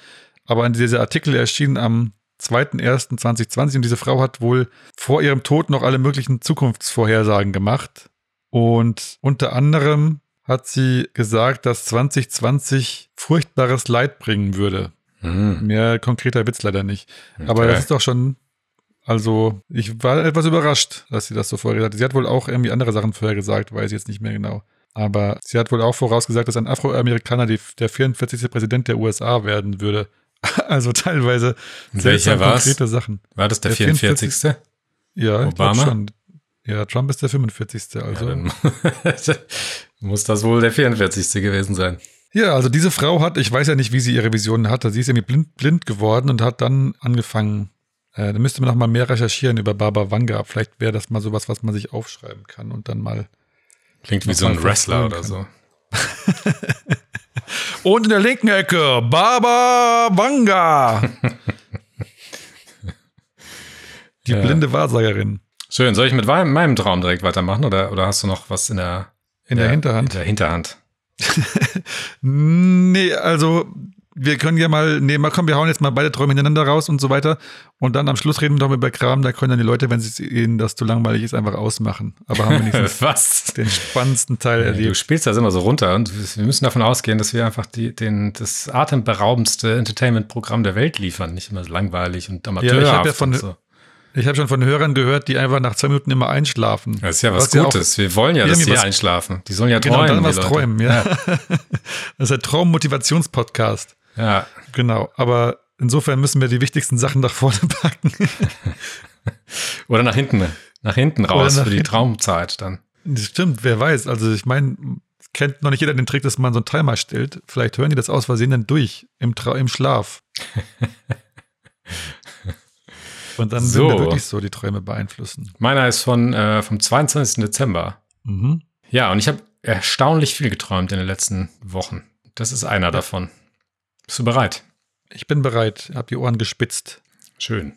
Speaker 4: aber dieser Artikel erschien am 2.1.2020 und diese Frau hat wohl vor ihrem Tod noch alle möglichen Zukunftsvorhersagen gemacht. Und unter anderem hat sie gesagt, dass 2020 furchtbares Leid bringen würde.
Speaker 3: Hm.
Speaker 4: Mehr konkreter Witz leider nicht. Aber
Speaker 3: Okay.
Speaker 4: das ist doch schon, also ich war etwas überrascht, dass sie das so vorher gesagt hat. Sie hat wohl auch irgendwie andere Sachen vorher gesagt, weiß ich jetzt nicht mehr genau. Aber sie hat wohl auch vorausgesagt, dass ein Afroamerikaner die, der 44. Präsident der USA werden würde. Also teilweise
Speaker 3: Welcher war's?
Speaker 4: konkrete Sachen.
Speaker 3: War das der,
Speaker 4: Der
Speaker 3: 44.
Speaker 4: Ja, ich glaub
Speaker 3: Obama?
Speaker 4: schon. Ja, Trump ist der 45.
Speaker 3: Ja,
Speaker 4: Also.
Speaker 3: dann muss das wohl der 44. gewesen sein.
Speaker 4: Ja, also diese Frau hat, ich weiß ja nicht, wie sie ihre Visionen hatte. Sie ist irgendwie blind, blind geworden und hat dann angefangen. Äh, da müsste man noch mal mehr recherchieren über Baba Vanga. Vielleicht wäre das mal sowas, was man sich aufschreiben kann und dann mal.
Speaker 3: Klingt wie so ein Wrestler oder
Speaker 4: kann.
Speaker 3: so.
Speaker 4: Und in der linken Ecke Baba Vanga. Die
Speaker 3: Ja.
Speaker 4: blinde Wahrsagerin.
Speaker 3: Schön. Soll ich mit meinem Traum direkt weitermachen oder, oder hast du noch was in der,
Speaker 4: In der Hinterhand.
Speaker 3: In der Hinterhand.
Speaker 4: Nee, also wir können ja mal, nee, mal komm, wir hauen jetzt mal beide Träume hintereinander raus und so weiter. Und dann am Schluss reden wir doch über Kram, da können dann die Leute, wenn es ihnen das zu langweilig ist, einfach ausmachen. Aber haben wir wenigstens
Speaker 3: was?
Speaker 4: den spannendsten Teil
Speaker 3: Du
Speaker 4: erlebt.
Speaker 3: spielst das immer so runter und wir müssen davon ausgehen, dass wir einfach die, den, das atemberaubendste Entertainment-Programm der Welt liefern. Nicht immer so langweilig und amateurhaft.
Speaker 4: Ja, ich hab ja von-
Speaker 3: und so.
Speaker 4: Ich habe schon von Hörern gehört, die einfach nach zwei Minuten immer einschlafen.
Speaker 3: Das ist ja was,
Speaker 4: ja auch-
Speaker 3: Gutes. wir wollen ja, dass sie
Speaker 4: was-
Speaker 3: einschlafen. Die sollen ja
Speaker 4: Genau,
Speaker 3: träumen.
Speaker 4: dann
Speaker 3: die
Speaker 4: was träumen, ja. das ist der Traum-Motivations-Podcast.
Speaker 3: Ja,
Speaker 4: Genau. Aber insofern müssen wir die wichtigsten Sachen nach vorne packen.
Speaker 3: oder nach hinten, nach hinten raus
Speaker 4: nach
Speaker 3: für die
Speaker 4: hinten.
Speaker 3: Traumzeit dann.
Speaker 4: Das stimmt, wer weiß. Also ich meine, kennt noch nicht jeder den Trick, dass man so einen Timer stellt. Vielleicht hören die das aus Versehen dann durch im, Tra im Schlaf. Und dann
Speaker 3: So.
Speaker 4: wir wirklich so die Träume beeinflussen.
Speaker 3: Meiner ist von äh, vom 22. Dezember.
Speaker 4: Mhm.
Speaker 3: Ja, und ich habe erstaunlich viel geträumt in den letzten Wochen. Das ist einer davon. Bist du bereit?
Speaker 4: Ich bin bereit, hab die Ohren gespitzt.
Speaker 3: Schön.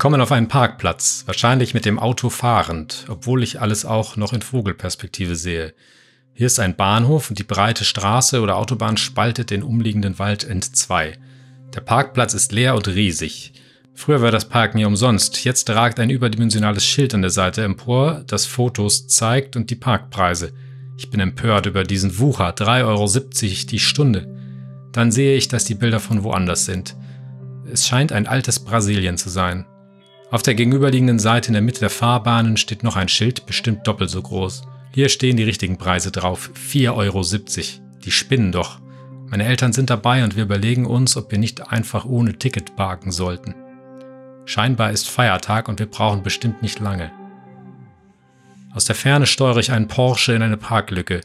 Speaker 3: Kommen auf einen Parkplatz, wahrscheinlich mit dem Auto fahrend, obwohl ich alles auch noch in Vogelperspektive sehe. Hier ist ein Bahnhof und die breite Straße oder Autobahn spaltet den umliegenden Wald entzwei. Der Parkplatz ist leer und riesig. Früher war das Parken ja umsonst, jetzt ragt ein überdimensionales Schild an der Seite empor, das Fotos zeigt und die Parkpreise. Ich bin empört über diesen Wucher, 3,70 Euro die Stunde. Dann sehe ich, dass die Bilder von woanders sind. Es scheint ein altes Brasilien zu sein. Auf der gegenüberliegenden Seite in der Mitte der Fahrbahnen steht noch ein Schild, bestimmt doppelt so groß. Hier stehen die richtigen Preise drauf, 4,70 Euro. Die spinnen doch. Meine Eltern sind dabei und wir überlegen uns, ob wir nicht einfach ohne Ticket parken sollten. Scheinbar ist Feiertag und wir brauchen bestimmt nicht lange. Aus der Ferne steuere ich einen Porsche in eine Parklücke.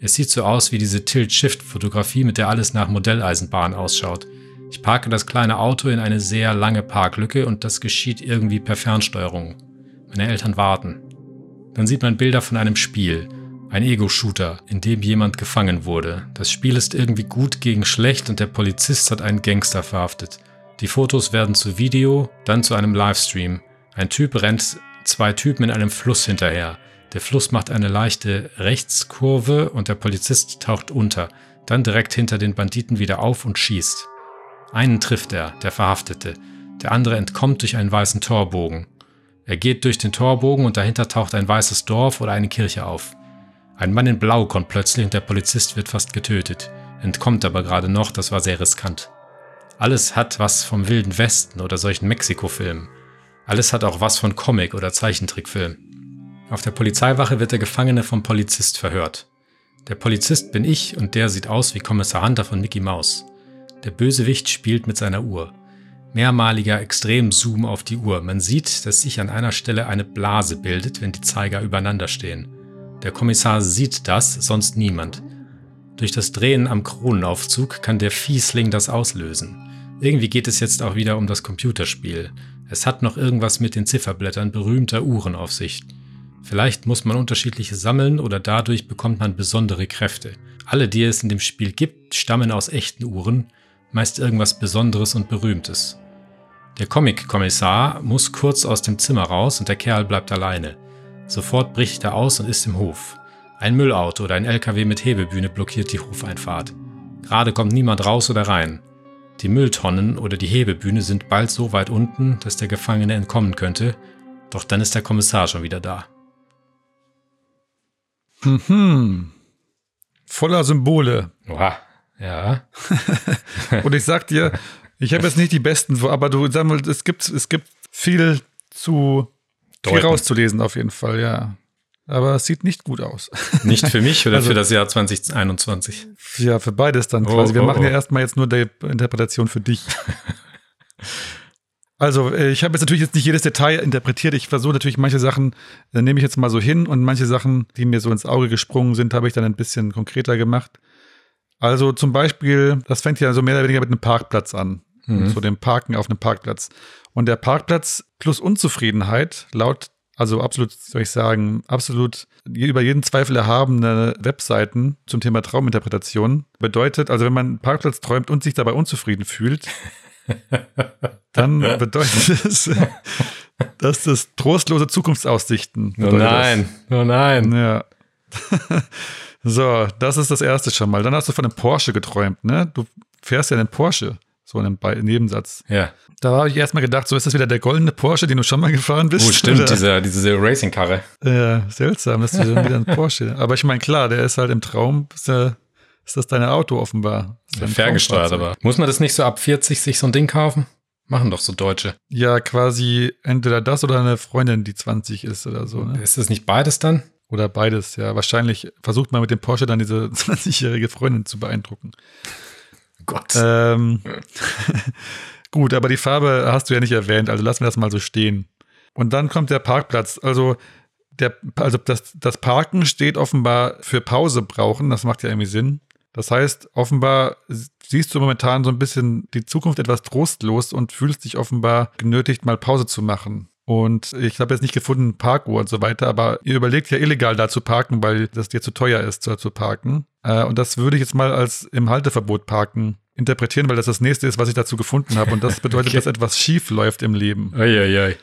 Speaker 3: Es sieht so aus wie diese Tilt-Shift-Fotografie, mit der alles nach Modelleisenbahn ausschaut. Ich parke das kleine Auto in eine sehr lange Parklücke und das geschieht irgendwie per Fernsteuerung. Meine Eltern warten. Dann sieht man Bilder von einem Spiel. Ein Ego-Shooter, in dem jemand gefangen wurde. Das Spiel ist irgendwie gut gegen schlecht und der Polizist hat einen Gangster verhaftet. Die Fotos werden zu Video, dann zu einem Livestream. Ein Typ rennt zwei Typen in einem Fluss hinterher. Der Fluss macht eine leichte Rechtskurve und der Polizist taucht unter, dann direkt hinter den Banditen wieder auf und schießt. Einen trifft er, der Verhaftete. Der andere entkommt durch einen weißen Torbogen. Er geht durch den Torbogen und dahinter taucht ein weißes Dorf oder eine Kirche auf. Ein Mann in Blau kommt plötzlich und der Polizist wird fast getötet. Entkommt aber gerade noch, das war sehr riskant. Alles hat was vom Wilden Westen oder solchen Mexiko-Filmen. Alles hat auch was von Comic- oder Zeichentrickfilm. Auf der Polizeiwache wird der Gefangene vom Polizist verhört. Der Polizist bin ich und der sieht aus wie Kommissar Hunter von Mickey Mouse. Der Bösewicht spielt mit seiner Uhr. Mehrmaliger Extremzoom auf die Uhr. Man sieht, dass sich an einer Stelle eine Blase bildet, wenn die Zeiger übereinander stehen. Der Kommissar sieht das, sonst niemand. Durch das Drehen am Kronenaufzug kann der Fiesling das auslösen. Irgendwie geht es jetzt auch wieder um das Computerspiel. Es hat noch irgendwas mit den Zifferblättern berühmter Uhren auf sich. Vielleicht muss man unterschiedliche sammeln oder dadurch bekommt man besondere Kräfte. Alle, die es in dem Spiel gibt, stammen aus echten Uhren, meist irgendwas Besonderes und Berühmtes. Der Comic-Kommissar muss kurz aus dem Zimmer raus und der Kerl bleibt alleine. Sofort bricht er aus und ist im Hof. Ein Müllauto oder ein LKW mit Hebebühne blockiert die Hofeinfahrt. Gerade kommt niemand raus oder rein. Die Mülltonnen oder die Hebebühne sind bald so weit unten, dass der Gefangene entkommen könnte, doch dann ist der Kommissar schon wieder da.
Speaker 4: Mhm. Voller Symbole.
Speaker 3: Oha, ja.
Speaker 4: Und ich sag dir, ich habe jetzt nicht die besten, aber du sag mal, es gibt, es gibt viel zu viel
Speaker 3: Deuten.
Speaker 4: rauszulesen auf jeden Fall, ja. Aber es sieht nicht gut aus.
Speaker 3: Nicht für mich oder
Speaker 4: Also-
Speaker 3: für das Jahr 2021.
Speaker 4: Ja, für beides dann
Speaker 3: Oh,
Speaker 4: quasi. Wir
Speaker 3: oh,
Speaker 4: machen ja
Speaker 3: oh.
Speaker 4: erstmal jetzt nur die Interpretation für dich. Also, äh, ich habe jetzt natürlich jetzt nicht jedes Detail interpretiert. Ich versuche natürlich manche Sachen, äh, nehme ich jetzt mal so hin und manche Sachen, die mir so ins Auge gesprungen sind, habe ich dann ein bisschen konkreter gemacht. Also zum Beispiel, das fängt ja so mehr oder weniger mit einem Parkplatz an.
Speaker 3: Mhm.
Speaker 4: So dem Parken auf einem Parkplatz. Und der Parkplatz plus Unzufriedenheit laut, also absolut, soll ich sagen, absolut über jeden Zweifel erhabene Webseiten zum Thema Trauminterpretation bedeutet, also wenn man einen Parkplatz träumt und sich dabei unzufrieden fühlt, dann bedeutet es, dass das trostlose Zukunftsaussichten
Speaker 3: Oh
Speaker 4: bedeutet.
Speaker 3: nein, oh nein.
Speaker 4: Ja. so, das ist das erste schon mal. Dann hast du von einem Porsche geträumt, ne? Du fährst ja einen Porsche, so in einem Be- Nebensatz.
Speaker 3: Ja.
Speaker 4: Da habe ich erstmal gedacht, so ist das wieder der goldene Porsche, den du schon mal gefahren bist.
Speaker 3: Oh, stimmt,
Speaker 4: Oder?
Speaker 3: diese, diese Racing-Karre.
Speaker 4: Ja, seltsam, das ist wieder wieder ein Porsche. Aber ich meine, klar, der ist halt im Traum, ist, ja, ist das dein Auto offenbar. Ist dein
Speaker 3: Ferngesteuert aber. Muss man das nicht so ab 40 sich so ein Ding kaufen? Machen doch so Deutsche.
Speaker 4: Ja, quasi entweder das oder eine Freundin, die 20 ist oder so, ne?
Speaker 3: Ist das nicht beides dann?
Speaker 4: Oder beides, ja. Wahrscheinlich versucht man mit dem Porsche dann diese 20-jährige Freundin zu beeindrucken.
Speaker 3: Gott.
Speaker 4: Ähm, gut, aber die Farbe hast du ja nicht erwähnt, also lassen wir das mal so stehen. Und dann kommt der Parkplatz. Also, der, also das, das Parken steht offenbar für Pause brauchen, das macht ja irgendwie Sinn. Das heißt, offenbar siehst du momentan so ein bisschen die Zukunft etwas trostlos und fühlst dich offenbar genötigt, mal Pause zu machen. Und ich habe jetzt nicht gefunden, Parkuhr und so weiter, aber ihr überlegt ja illegal da zu parken, weil das dir zu teuer ist, da zu parken. Äh, und das würde ich jetzt mal als im Halteverbot parken interpretieren, weil das das nächste ist, was ich dazu gefunden habe. Und das bedeutet,
Speaker 3: Okay.
Speaker 4: dass etwas schief läuft im Leben.
Speaker 3: Uiuiui.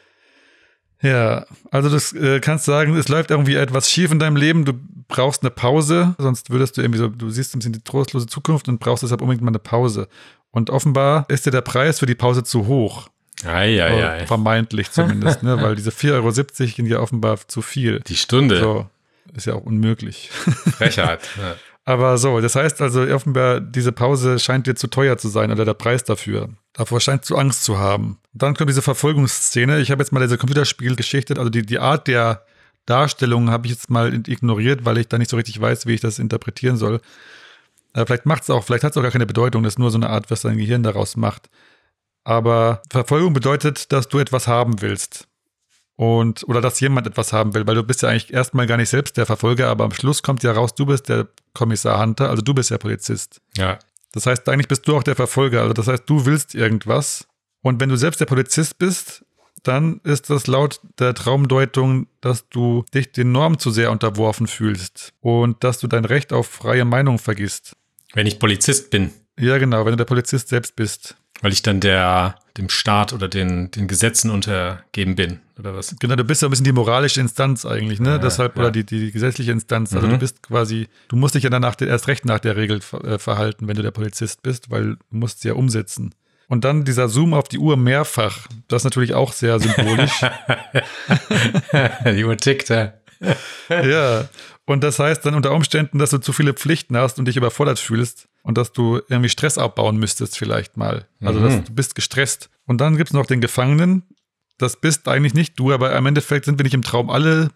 Speaker 4: Ja, also das äh, kannst sagen, es läuft irgendwie etwas schief in deinem Leben, du brauchst eine Pause, sonst würdest du irgendwie so, du siehst ein bisschen die trostlose Zukunft und brauchst deshalb unbedingt mal eine Pause. Und offenbar ist dir der Preis für die Pause zu hoch.
Speaker 3: Eieiei.
Speaker 4: Äh, Vermeintlich zumindest, ne? weil diese 4,70 Euro sind ja offenbar zu viel.
Speaker 3: Die Stunde.
Speaker 4: So, ist ja auch unmöglich.
Speaker 3: Frechheit. Ja.
Speaker 4: Aber so, das heißt also offenbar, diese Pause scheint dir zu teuer zu sein oder der Preis dafür. Davor scheint du Angst zu haben. Dann kommt diese Verfolgungsszene. Ich habe jetzt mal diese Computerspielgeschichte, also die, die Art der Darstellung habe ich jetzt mal ignoriert, weil ich da nicht so richtig weiß, wie ich das interpretieren soll. Äh, vielleicht macht es auch, vielleicht hat es auch gar keine Bedeutung, das ist nur so eine Art, was dein Gehirn daraus macht. Aber Verfolgung bedeutet, dass du etwas haben willst. Und, oder dass jemand etwas haben will, weil du bist ja eigentlich erstmal gar nicht selbst der Verfolger, aber am Schluss kommt ja raus, du bist der Kommissar Hunter, also du bist der Polizist.
Speaker 3: ja.
Speaker 4: Das heißt, eigentlich bist du auch der Verfolger. Also das heißt, du willst irgendwas. Und wenn du selbst der Polizist bist, dann ist das laut der Traumdeutung, dass du dich den Normen zu sehr unterworfen fühlst und dass du dein Recht auf freie Meinung vergisst.
Speaker 3: Wenn ich Polizist bin,
Speaker 4: Ja, genau, wenn du der Polizist selbst bist.
Speaker 3: Weil ich dann der, dem Staat oder den, den Gesetzen untergeben bin, oder was?
Speaker 4: Genau, du bist ja ein bisschen die moralische Instanz eigentlich, ne?
Speaker 3: Ja,
Speaker 4: Deshalb,
Speaker 3: ja.
Speaker 4: oder die, die gesetzliche Instanz. Also
Speaker 3: Mhm.
Speaker 4: du bist quasi, du musst dich ja danach erst recht nach der Regel äh, verhalten, wenn du der Polizist bist, weil du musst sie ja umsetzen. Und dann dieser Zoom auf die Uhr mehrfach, das ist natürlich auch sehr symbolisch.
Speaker 3: Die Uhr tickt, ja.
Speaker 4: ja. Und das heißt dann unter Umständen, dass du zu viele Pflichten hast und dich überfordert fühlst und dass du irgendwie Stress abbauen müsstest vielleicht mal. Also
Speaker 3: Mhm.
Speaker 4: dass du bist gestresst. Und dann gibt es noch den Gefangenen. Das bist eigentlich nicht du, aber im Endeffekt sind wir nicht im Traum alle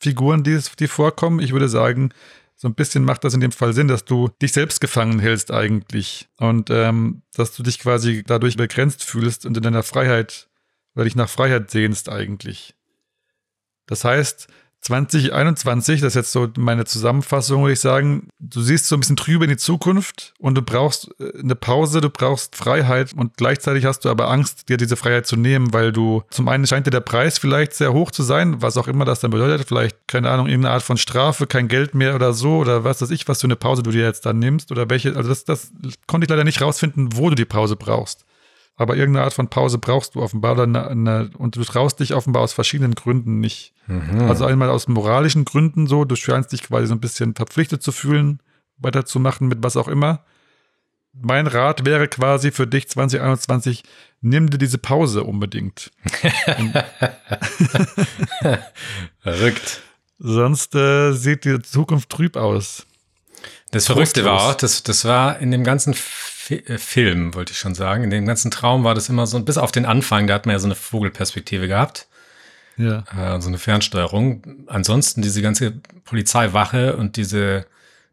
Speaker 4: Figuren, die, es- die vorkommen. Ich würde sagen, so ein bisschen macht das in dem Fall Sinn, dass du dich selbst gefangen hältst eigentlich. Und ähm, dass du dich quasi dadurch begrenzt fühlst und in deiner Freiheit oder dich nach Freiheit sehnst eigentlich. Das heißt, 2021, das ist jetzt so meine Zusammenfassung, würde ich sagen, du siehst so ein bisschen trübe in die Zukunft und du brauchst äh, eine Pause, du brauchst Freiheit und gleichzeitig hast du aber Angst, dir diese Freiheit zu nehmen, weil du zum einen scheint dir der Preis vielleicht sehr hoch zu sein, was auch immer das dann bedeutet, vielleicht, keine Ahnung, irgendeine Art von Strafe, kein Geld mehr oder so oder was weiß ich, was für eine Pause du dir jetzt dann nimmst oder welche, also das, das konnte ich leider nicht rausfinden, wo du die Pause brauchst. Aber irgendeine Art von Pause brauchst du offenbar oder eine, eine, und du traust dich offenbar aus verschiedenen Gründen nicht. Also einmal aus moralischen Gründen so, du scheinst dich quasi so ein bisschen verpflichtet zu fühlen, weiterzumachen mit was auch immer. Mein Rat wäre quasi für dich 2021, nimm dir diese Pause unbedingt.
Speaker 3: Verrückt.
Speaker 4: Sonst äh, sieht die Zukunft trüb aus.
Speaker 3: Das Verrückte war auch, das, das war in dem ganzen Fi äh, Film, wollte ich schon sagen, in dem ganzen Traum war das immer so, bis auf den Anfang, da hat man ja so eine Vogelperspektive gehabt,
Speaker 4: Ja.
Speaker 3: äh, so eine Fernsteuerung. Ansonsten diese ganze Polizeiwache und diese,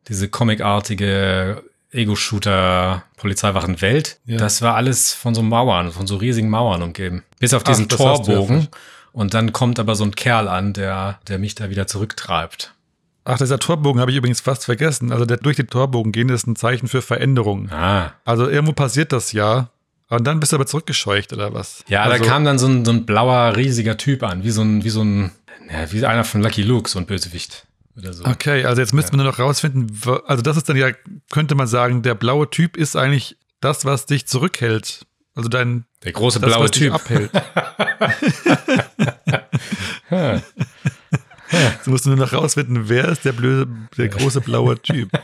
Speaker 3: diese comicartige Ego-Shooter-Polizeiwachen-Welt,
Speaker 4: Ja.
Speaker 3: das war alles von so Mauern, von so riesigen Mauern umgeben. Bis auf
Speaker 4: Ach,
Speaker 3: diesen
Speaker 4: ja
Speaker 3: Torbogen. und dann kommt aber so ein Kerl an, der, der mich da wieder zurücktreibt.
Speaker 4: Ach, dieser Torbogen habe ich übrigens fast vergessen. Also der durch den Torbogen gehen ist ein Zeichen für Veränderung.
Speaker 3: Ah.
Speaker 4: Also irgendwo passiert das ja. Und dann bist du aber zurückgescheucht oder was?
Speaker 3: Ja,
Speaker 4: also,
Speaker 3: da kam dann so ein, so ein blauer, riesiger Typ an, wie so ein, wie so ein, ja, wie einer von Lucky Luke, so ein Bösewicht. Oder so.
Speaker 4: Okay, also jetzt müssten wir nur noch rausfinden, also das ist dann ja, könnte man sagen, der blaue Typ ist eigentlich das, was dich zurückhält. Also dein,
Speaker 3: Der große
Speaker 4: das,
Speaker 3: blaue Typ.
Speaker 4: abhält. Jetzt musst du nur noch rausfinden, wer ist der blöde, der große blaue Typ.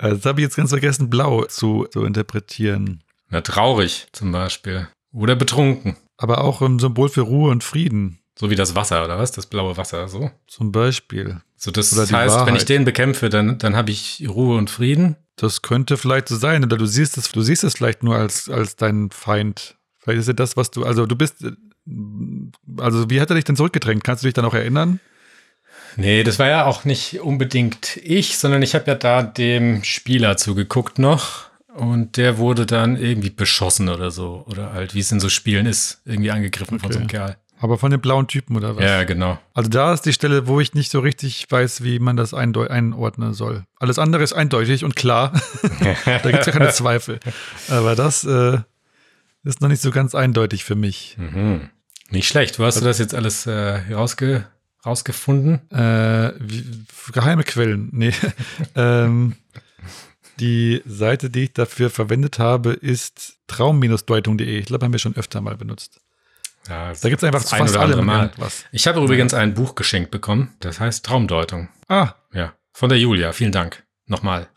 Speaker 4: Also das habe ich jetzt ganz vergessen, blau zu, zu interpretieren.
Speaker 3: Na, traurig zum Beispiel. Oder betrunken.
Speaker 4: Aber auch ein Symbol für Ruhe und Frieden,
Speaker 3: So wie das Wasser, oder was? Das blaue Wasser, so.
Speaker 4: zum Beispiel.
Speaker 3: So, das heißt, wenn ich
Speaker 4: Wahrheit.
Speaker 3: den bekämpfe, dann, dann habe ich Ruhe und Frieden.
Speaker 4: Das könnte vielleicht so sein, oder du siehst es, du siehst es vielleicht nur als, als deinen Feind. Vielleicht ist ja das, was du, also du bist, also wie hat er dich denn zurückgedrängt? Kannst du dich dann auch erinnern?
Speaker 3: Nee, das war ja auch nicht unbedingt ich, sondern ich habe ja da dem Spieler zugeguckt noch. Und der wurde dann irgendwie beschossen oder so. Oder halt, wie es in so Spielen ist, irgendwie angegriffen von
Speaker 4: Okay.
Speaker 3: so einem Kerl.
Speaker 4: Aber von dem blauen Typen oder was?
Speaker 3: Ja, genau.
Speaker 4: Also da ist die Stelle, wo ich nicht so richtig weiß, wie man das einordnen soll. Alles andere ist eindeutig und klar. da gibt es ja keine Zweifel. Aber das äh, ist noch nicht so ganz eindeutig für mich.
Speaker 3: Mhm. Nicht schlecht. Wo hast du das jetzt alles äh, rausge rausgefunden?
Speaker 4: Äh, wie, geheime Quellen. Nee. ähm, die Seite, die ich dafür verwendet habe, ist traum-deutung.de. Ich glaube, haben wir schon öfter mal benutzt.
Speaker 3: Ja,
Speaker 4: Da gibt es einfach
Speaker 3: ein
Speaker 4: fast
Speaker 3: andere
Speaker 4: allem
Speaker 3: Mal.
Speaker 4: irgendwas.
Speaker 3: Ich habe übrigens ein Buch geschenkt bekommen. Das heißt Traumdeutung.
Speaker 4: Ah,
Speaker 3: Ja. Von der Julia. Vielen Dank. Nochmal.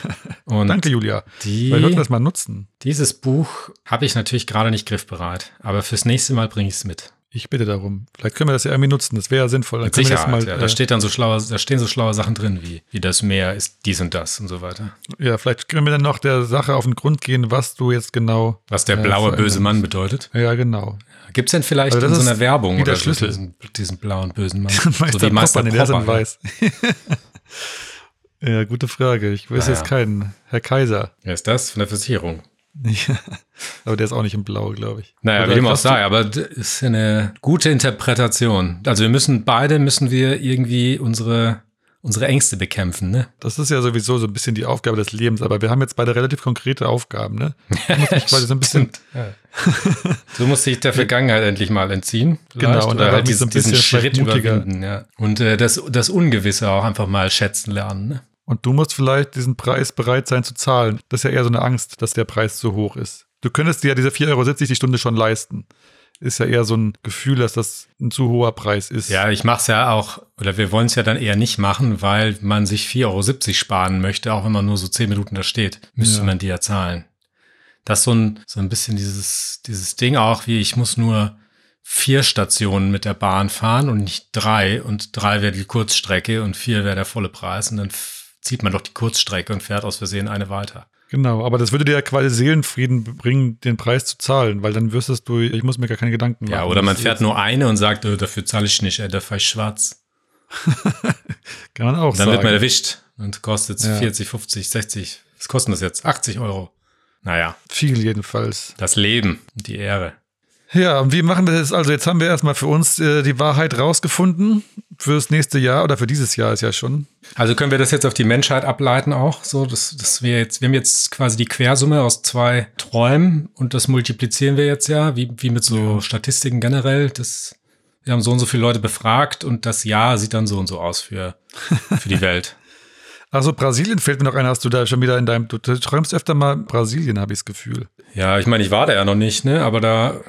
Speaker 4: Danke, Julia.
Speaker 3: die,
Speaker 4: wir das mal nutzen.
Speaker 3: dieses Buch habe ich natürlich gerade nicht griffbereit. Aber fürs nächste Mal bringe ich es mit.
Speaker 4: Ich bitte darum. Vielleicht können wir das ja irgendwie nutzen. Das wäre ja sinnvoll. Dann
Speaker 3: Sicherheit.
Speaker 4: das mal,
Speaker 3: ja, da
Speaker 4: äh,
Speaker 3: steht dann so schlaue, da stehen so schlaue Sachen drin, wie, wie das Meer ist dies und das und so weiter.
Speaker 4: ja, vielleicht können wir dann noch der Sache auf den Grund gehen, was du jetzt genau.
Speaker 3: Was der
Speaker 4: äh,
Speaker 3: blaue
Speaker 4: verändern
Speaker 3: böse Mann bedeutet.
Speaker 4: Ja, genau.
Speaker 3: Gibt es denn vielleicht
Speaker 4: Also
Speaker 3: in so einer Werbung oder so
Speaker 4: Schlüssel.
Speaker 3: diesen, diesen blauen bösen Mann?
Speaker 4: Meister
Speaker 3: so wie Meister
Speaker 4: Popper,
Speaker 3: Popper, ja.
Speaker 4: weiß. ja, gute Frage. Ich weiß
Speaker 3: Naja.
Speaker 4: jetzt keinen. Herr Kaiser.
Speaker 3: Wer ist das? Von der Versicherung.
Speaker 4: Ja. Aber der ist auch nicht im Blau, glaube ich.
Speaker 3: Naja,
Speaker 4: Oder
Speaker 3: wie dem auch sei, aber das ist eine gute Interpretation. Also wir müssen beide müssen wir irgendwie unsere unsere Ängste bekämpfen, ne?
Speaker 4: Das ist ja sowieso so ein bisschen die Aufgabe des Lebens, aber wir haben jetzt beide relativ konkrete Aufgaben, ne? Ich muss mich quasi so ein bisschen,
Speaker 3: Du musst dich der Vergangenheit endlich mal entziehen. vielleicht,
Speaker 4: Genau, und
Speaker 3: oder halt diesen,
Speaker 4: so ein bisschen
Speaker 3: diesen Schritt
Speaker 4: mutiger-
Speaker 3: überwinden, ja. Und äh, das, das Ungewisse auch einfach mal schätzen lernen, ne?
Speaker 4: und du musst vielleicht diesen Preis bereit sein zu zahlen. Das ist ja eher so eine Angst, dass der Preis zu hoch ist. Du könntest dir ja diese 4,70 Euro die Stunde schon leisten. Ist ja eher so ein Gefühl, dass das ein zu hoher Preis ist.
Speaker 3: Ja, ich mach's ja auch, oder wir wollen es ja dann eher nicht machen, weil man sich 4,70 Euro sparen möchte, auch wenn man nur so 10 Minuten da steht, müsste
Speaker 4: Ja.
Speaker 3: man die ja zahlen. Das ist so ein, so ein bisschen dieses, dieses Ding auch, wie ich muss nur vier Stationen mit der Bahn fahren und nicht drei und drei wäre die Kurzstrecke und vier wäre der volle Preis und dann zieht man doch die Kurzstrecke und fährt aus Versehen eine weiter.
Speaker 4: Genau, aber das würde dir ja quasi Seelenfrieden bringen, den Preis zu zahlen, weil dann wüsstest du, ich muss mir gar keine Gedanken machen.
Speaker 3: Ja, oder man fährt nur eine und sagt, äh, dafür zahle ich nicht, äh, da fahre ich schwarz.
Speaker 4: Kann man auch
Speaker 3: Dann
Speaker 4: sagen.
Speaker 3: wird man erwischt und kostet
Speaker 4: Ja.
Speaker 3: 40, 50, 60. Was kostet das jetzt? 80 Euro. Naja,
Speaker 4: Viel jedenfalls.
Speaker 3: das Leben, die Ehre.
Speaker 4: Ja, und wie machen wir das? Also jetzt haben wir erstmal für uns äh, die Wahrheit rausgefunden fürs nächste Jahr oder für dieses Jahr ist ja schon.
Speaker 3: Also können wir das jetzt auf die Menschheit ableiten auch, so, dass, dass wir jetzt, wir haben jetzt quasi die Quersumme aus zwei Träumen und das multiplizieren wir jetzt ja, wie, wie mit so Statistiken generell. Das, wir haben so und so viele Leute befragt und das Jahr sieht dann so und so aus für, für die Welt.
Speaker 4: Also Brasilien fällt mir noch ein, hast du da schon wieder in deinem, du, träumst öfter mal Brasilien, habe ich das Gefühl.
Speaker 3: Ja, ich meine, ich war da ja noch nicht, ne? Aber da.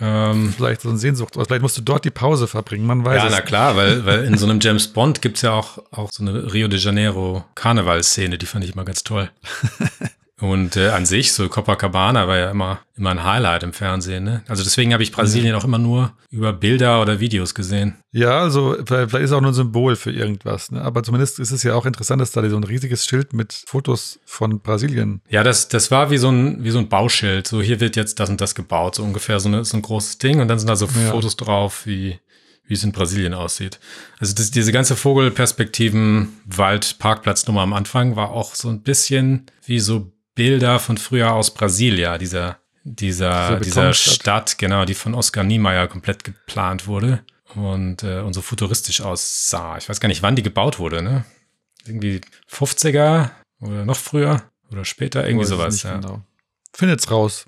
Speaker 3: Ähm,
Speaker 4: Vielleicht so eine Sehnsucht, oder vielleicht musst du dort die Pause verbringen, man weiß
Speaker 3: ja,
Speaker 4: es.
Speaker 3: na klar, weil, weil in so einem James Bond gibt's ja auch, auch so eine Rio de Janeiro Karnevalszene, die fand ich mal ganz toll. Und äh, an sich, so Copacabana war ja immer, immer ein Highlight im Fernsehen. Ne? Also deswegen habe ich Brasilien auch immer nur über Bilder oder Videos gesehen.
Speaker 4: Ja, also vielleicht ist auch nur ein Symbol für irgendwas, ne? aber zumindest ist es ja auch interessant, dass da so ein riesiges Schild mit Fotos von Brasilien.
Speaker 3: Ja, das, das war wie so, ein, wie so ein Bauschild. So, hier wird jetzt das und das gebaut, so ungefähr so, eine, so ein großes Ding. Und dann sind da so
Speaker 4: Ja.
Speaker 3: Fotos drauf, wie, wie es in Brasilien aussieht. Also das, diese ganze Vogelperspektiven, Wald, Parkplatznummer am Anfang war auch so ein bisschen wie so Bilder von früher aus Brasilia, dieser, dieser,
Speaker 4: Diese
Speaker 3: dieser. Stadt, genau, die von Oskar Niemeyer komplett geplant wurde und, äh, und so futuristisch aussah. Ich weiß gar nicht, wann die gebaut wurde, ne? Irgendwie 50er oder noch früher oder später, irgendwie sowas, ja.
Speaker 4: Genau. Findet's raus.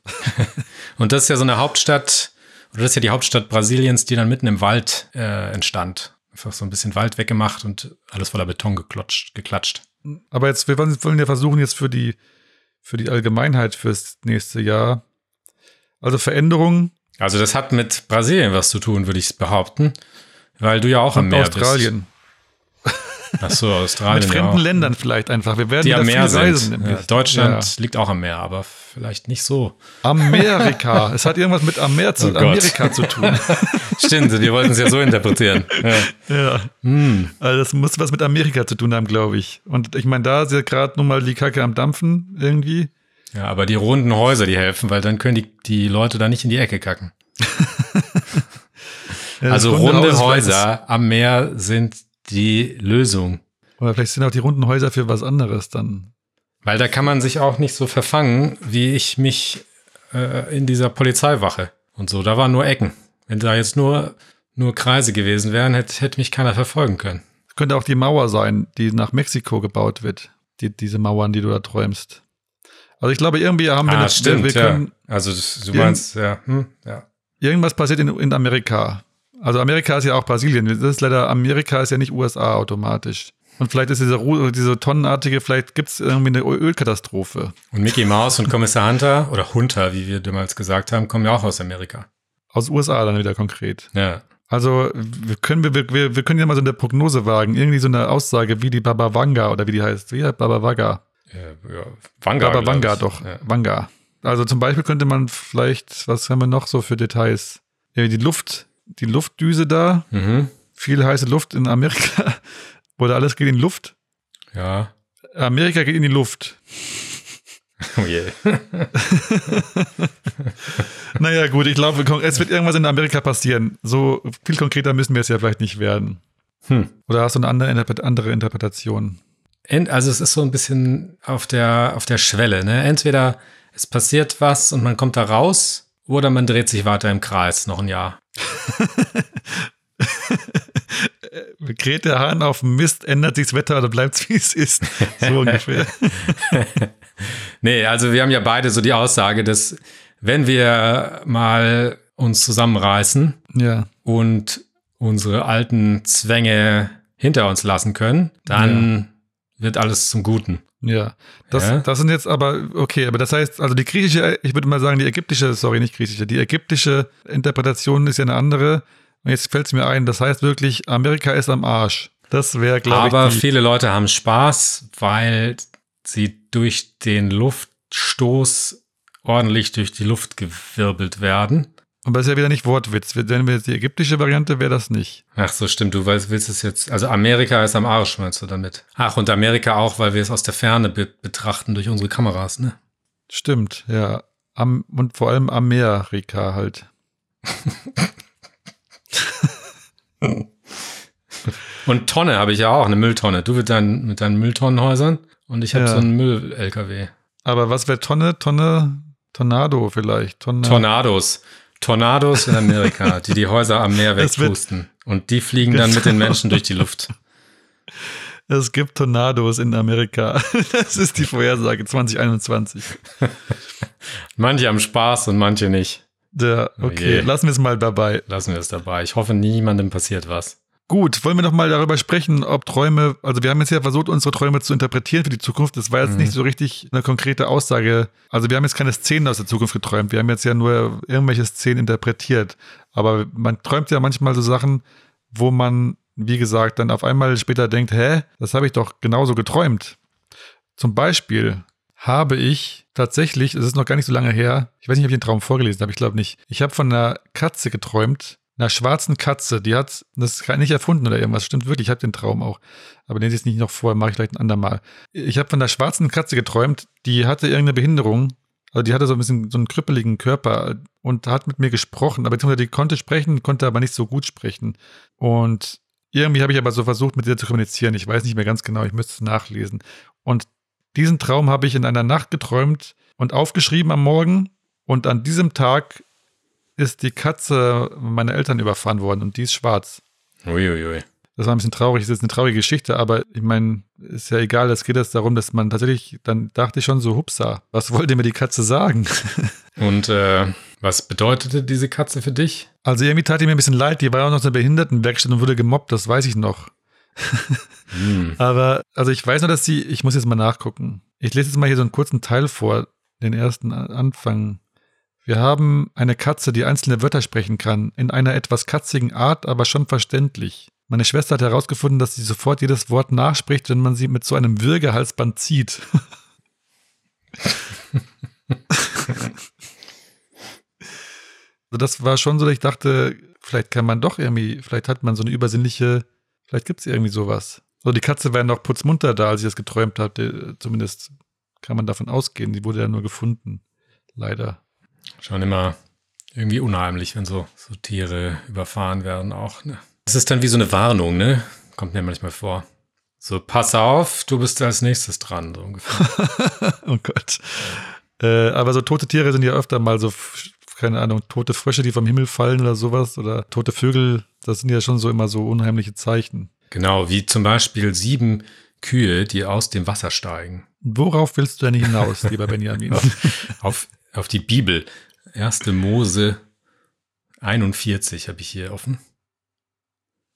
Speaker 3: Und das ist ja so eine Hauptstadt, oder das ist ja die Hauptstadt Brasiliens, die dann mitten im Wald äh, entstand. Einfach so ein bisschen Wald weggemacht und alles voller Beton geklotscht, geklatscht.
Speaker 4: Aber jetzt, wir wollen wollen ja versuchen, jetzt für die, für die Allgemeinheit fürs nächste Jahr. Also Veränderungen
Speaker 3: Also das hat mit Brasilien was zu tun, würde ich behaupten. Weil du ja auch
Speaker 4: und
Speaker 3: Meer
Speaker 4: Australien.
Speaker 3: bist. Ach so, Australien.
Speaker 4: Mit
Speaker 3: ja
Speaker 4: fremden
Speaker 3: auch.
Speaker 4: Ländern vielleicht einfach. Wir werden
Speaker 3: Die am Meer
Speaker 4: reisen.
Speaker 3: sind. Ja. Deutschland liegt auch am Meer, aber vielleicht nicht so.
Speaker 4: Ja. Amerika. es hat irgendwas mit Amer zu,
Speaker 3: Oh.
Speaker 4: Amerika zu tun.
Speaker 3: Stimmt, wir wollten es ja so interpretieren. Ja.
Speaker 4: ja.
Speaker 3: Hm.
Speaker 4: Also das muss was mit Amerika zu tun haben, glaube ich. Und ich meine, da ist ja gerade nun mal die Kacke am Dampfen irgendwie.
Speaker 3: ja, aber die runden Häuser, die helfen, weil dann können die, die Leute da nicht in die Ecke kacken.
Speaker 4: Ja,
Speaker 3: Also
Speaker 4: runde Haus
Speaker 3: Häuser am Meer sind die Lösung.
Speaker 4: das- Oder vielleicht sind auch die runden Häuser für was anderes dann.
Speaker 3: Weil da kann man sich auch nicht so verfangen, wie ich mich äh, in dieser Polizeiwache und so. Da waren nur Ecken. Wenn da jetzt nur, nur Kreise gewesen wären, hätte, hätte mich keiner verfolgen können.
Speaker 4: Könnte auch die Mauer sein, die nach Mexiko gebaut wird. Die, diese Mauern, die du da träumst. Also ich glaube, irgendwie haben wir
Speaker 3: ah,
Speaker 4: eine-
Speaker 3: stimmt,
Speaker 4: wir können,
Speaker 3: ja. Also das, du meinst, ja, hm, ja.
Speaker 4: irgendwas passiert in, in Amerika. Also Amerika ist ja auch Brasilien. Das ist leider, Amerika ist ja nicht USA automatisch. Und vielleicht ist diese, Ru- diese tonnenartige, vielleicht gibt es irgendwie eine Ölkatastrophe.
Speaker 3: Und Mickey Mouse und Kommissar Hunter oder Hunter, wie wir damals gesagt haben, kommen ja auch aus Amerika.
Speaker 4: Aus USA dann wieder konkret.
Speaker 3: Ja.
Speaker 4: Also wir können, wir, wir, wir können ja mal so eine Prognose wagen. Irgendwie so eine Aussage wie die Baba Vanga oder wie die heißt. Wie heißt Baba Vaga?
Speaker 3: Ja, ja. Vanga,
Speaker 4: Baba Vanga
Speaker 3: ich.
Speaker 4: doch.
Speaker 3: Ja.
Speaker 4: Vanga. Also zum Beispiel könnte man vielleicht, was haben wir noch so für Details? Ja, die Luft, die Luftdüse da,
Speaker 3: Mhm.
Speaker 4: viel heiße Luft in Amerika. Oder alles geht in die Luft.
Speaker 3: Ja.
Speaker 4: Amerika geht in die Luft.
Speaker 3: Oh je.
Speaker 4: Naja, gut, ich glaube, es wird irgendwas in Amerika passieren. So viel konkreter müssen wir es ja vielleicht nicht werden.
Speaker 3: Hm.
Speaker 4: Oder hast du eine andere, Interpret- andere Interpretation?
Speaker 3: Ent, also es ist so ein bisschen auf der, auf der Schwelle. Ne? Entweder es passiert was und man kommt da raus, oder man dreht sich weiter im Kreis noch ein Jahr.
Speaker 4: Kräht der Hahn auf dem Mist, ändert sich das Wetter oder bleibt es, wie es ist? So ungefähr.
Speaker 3: Nee, also wir haben ja beide so die Aussage, dass wenn wir mal uns zusammenreißen
Speaker 4: Ja.
Speaker 3: und unsere alten Zwänge hinter uns lassen können, dann wird alles zum Guten.
Speaker 4: Ja, das,
Speaker 3: Ja.
Speaker 4: das sind jetzt aber, okay, aber das heißt, also die griechische, ich würde mal sagen, die ägyptische, sorry, nicht griechische, die ägyptische Interpretation ist ja eine andere. Und jetzt fällt es mir ein, das heißt wirklich, Amerika ist am Arsch. Das wäre, glaube
Speaker 3: Aber
Speaker 4: ich, die,
Speaker 3: viele Leute haben Spaß, weil sie durch den Luftstoß ordentlich durch die Luft gewirbelt werden.
Speaker 4: Aber das ist ja wieder nicht Wortwitz. Wenn wir jetzt die ägyptische Variante, wäre das nicht.
Speaker 3: Ach so, stimmt. Du weißt, willst es jetzt. Also Amerika ist am Arsch, meinst du damit? Ach, und Amerika auch, weil wir es aus der Ferne be betrachten durch unsere Kameras, ne?
Speaker 4: Stimmt, ja. Am, und vor allem Amerika halt.
Speaker 3: Und Tonne habe ich ja auch, eine Mülltonne. Du mit deinen, mit deinen Mülltonnenhäusern und ich habe
Speaker 4: Ja.
Speaker 3: so einen Müll-LKW.
Speaker 4: Aber was wäre Tonne? Tonne? Tornado vielleicht. Tonne.
Speaker 3: Tornados. Tornados in Amerika, die die Häuser am Meer wegpusten. Und die fliegen dann mit den Menschen durch die Luft.
Speaker 4: Es gibt Tornados in Amerika. Das ist die Vorhersage 2021.
Speaker 3: Manche haben Spaß und manche nicht.
Speaker 4: Ja,
Speaker 3: Oh
Speaker 4: okay,
Speaker 3: je.
Speaker 4: lassen wir es mal dabei.
Speaker 3: Lassen wir es dabei. Ich hoffe, niemandem passiert was.
Speaker 4: Gut, wollen wir noch mal darüber sprechen, ob Träume, also wir haben jetzt ja versucht, unsere Träume zu interpretieren für die Zukunft. Das war jetzt
Speaker 3: Mhm.
Speaker 4: nicht so richtig eine konkrete Aussage. Also wir haben jetzt keine Szenen aus der Zukunft geträumt. Wir haben jetzt ja nur irgendwelche Szenen interpretiert. Aber man träumt ja manchmal so Sachen, wo man, wie gesagt, dann auf einmal später denkt, hä, das habe ich doch genauso geträumt. Zum Beispiel habe ich tatsächlich, es ist noch gar nicht so lange her, ich weiß nicht, ob ich den Traum vorgelesen habe, ich glaube nicht. Ich habe von einer Katze geträumt, einer schwarzen Katze, die hat das ist nicht erfunden oder irgendwas, stimmt wirklich, ich habe den Traum auch. Aber den ich nicht noch vor, mache ich vielleicht ein andermal. Ich habe von einer schwarzen Katze geträumt, die hatte irgendeine Behinderung, also die hatte so ein bisschen so einen krüppeligen Körper und hat mit mir gesprochen, aber beziehungsweise die konnte sprechen, konnte aber nicht so gut sprechen. Und irgendwie habe ich aber so versucht, mit ihr zu kommunizieren. Ich weiß nicht mehr ganz genau, ich müsste es nachlesen. Und diesen Traum habe ich in einer Nacht geträumt und aufgeschrieben am Morgen. Und an diesem Tag ist die Katze meiner Eltern überfahren worden und die ist schwarz.
Speaker 3: Uiuiui.
Speaker 4: Das war ein bisschen traurig, das ist eine traurige Geschichte, aber ich meine, ist ja egal, es geht jetzt darum, dass man tatsächlich, dann dachte ich schon so, hupsa, was wollte mir die Katze sagen?
Speaker 3: Und äh, was bedeutete diese Katze für dich?
Speaker 4: Also irgendwie tat die mir ein bisschen leid, die war auch noch in der Behindertenwerkstatt und wurde gemobbt, das weiß ich noch.
Speaker 3: Hm.
Speaker 4: Aber, also ich weiß nur, dass sie, ich muss jetzt mal nachgucken. Ich lese jetzt mal hier so einen kurzen Teil vor, den ersten Anfang. Wir haben eine Katze, die einzelne Wörter sprechen kann, in einer etwas katzigen Art, aber schon verständlich. Meine Schwester hat herausgefunden, dass sie sofort jedes Wort nachspricht, wenn man sie mit so einem Würgehalsband zieht. also das war schon so, dass ich dachte, vielleicht kann man doch irgendwie, vielleicht hat man so eine übersinnliche, vielleicht gibt es irgendwie sowas. So, die Katze war noch putzmunter da, als ich das geträumt habe. Zumindest kann man davon ausgehen. Die wurde ja nur gefunden. Leider.
Speaker 3: Schon immer irgendwie unheimlich, wenn so, so Tiere überfahren werden auch. Ne? Das ist dann wie so eine Warnung, ne? Kommt mir manchmal vor. So, pass auf, du bist als nächstes dran, so ungefähr.
Speaker 4: oh Gott. Äh, aber so tote Tiere sind ja öfter mal so, keine Ahnung, tote Frösche, die vom Himmel fallen oder sowas. Oder tote Vögel. Das sind ja schon so immer so unheimliche Zeichen.
Speaker 3: Genau, wie zum Beispiel sieben Kühe, die aus dem Wasser steigen.
Speaker 4: Worauf willst du denn hinaus, lieber Benjamin?
Speaker 3: Auf, auf die Bibel. 1. Mose 41 habe ich hier offen.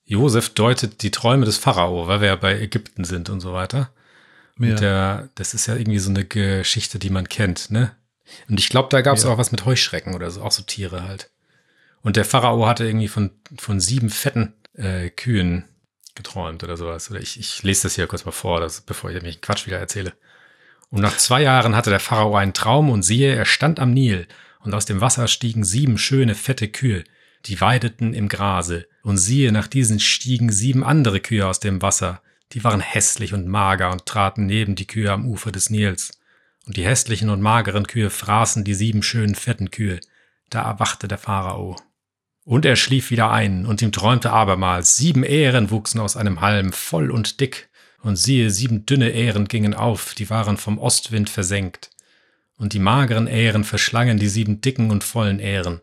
Speaker 3: Josef deutet die Träume des Pharao, weil wir ja bei Ägypten sind und so weiter.
Speaker 4: Ja.
Speaker 3: Und der, das ist ja irgendwie so eine Geschichte, die man kennt, ne? Und ich glaube, da gab es
Speaker 4: Ja.
Speaker 3: auch was mit Heuschrecken oder so, auch so Tiere halt. Und der Pharao hatte irgendwie von, von sieben fetten äh, Kühen geträumt oder sowas. Oder ich, ich lese das hier kurz mal vor, das, bevor ich mich Quatsch wieder erzähle. Und nach zwei Jahren hatte der Pharao einen Traum und siehe, er stand am Nil und aus dem Wasser stiegen sieben schöne fette Kühe, die weideten im Grase. Und siehe, nach diesen stiegen sieben andere Kühe aus dem Wasser, die waren hässlich und mager und traten neben die Kühe am Ufer des Nils. Und die hässlichen und mageren Kühe fraßen die sieben schönen fetten Kühe. Da erwachte der Pharao. Und er schlief wieder ein, und ihm träumte abermals, sieben Ähren wuchsen aus einem Halm, voll und dick, und siehe, sieben dünne Ähren gingen auf, die waren vom Ostwind versenkt. Und die mageren Ähren verschlangen die sieben dicken und vollen Ähren.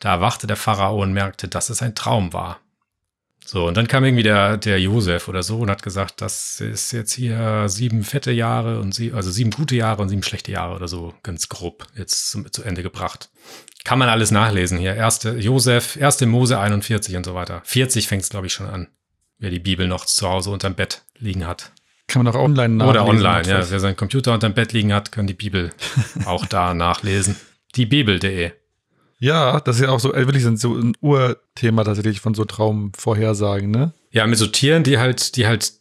Speaker 3: Da erwachte der Pharao und merkte, dass es ein Traum war. So, und dann kam irgendwie der, der Josef oder so und hat gesagt, das ist jetzt hier sieben fette Jahre und sie, also sieben gute Jahre und sieben schlechte Jahre oder so, ganz grob, jetzt zum, zu Ende gebracht. Kann man alles nachlesen hier. Erste Josef, erste Mose 41 und so weiter. 40 fängt es, glaube ich, schon an. Wer die Bibel noch zu Hause unterm Bett liegen hat.
Speaker 4: Kann man auch online nachlesen.
Speaker 3: Oder online, ja. Wer seinen Computer unterm Bett liegen hat, kann die Bibel auch da nachlesen. Diebibel.de.
Speaker 4: Ja, das ist ja auch so, äh, wirklich so ein- Urthema tatsächlich von so Traumvorhersagen, ne?
Speaker 3: Ja, mit so Tieren, die halt, die halt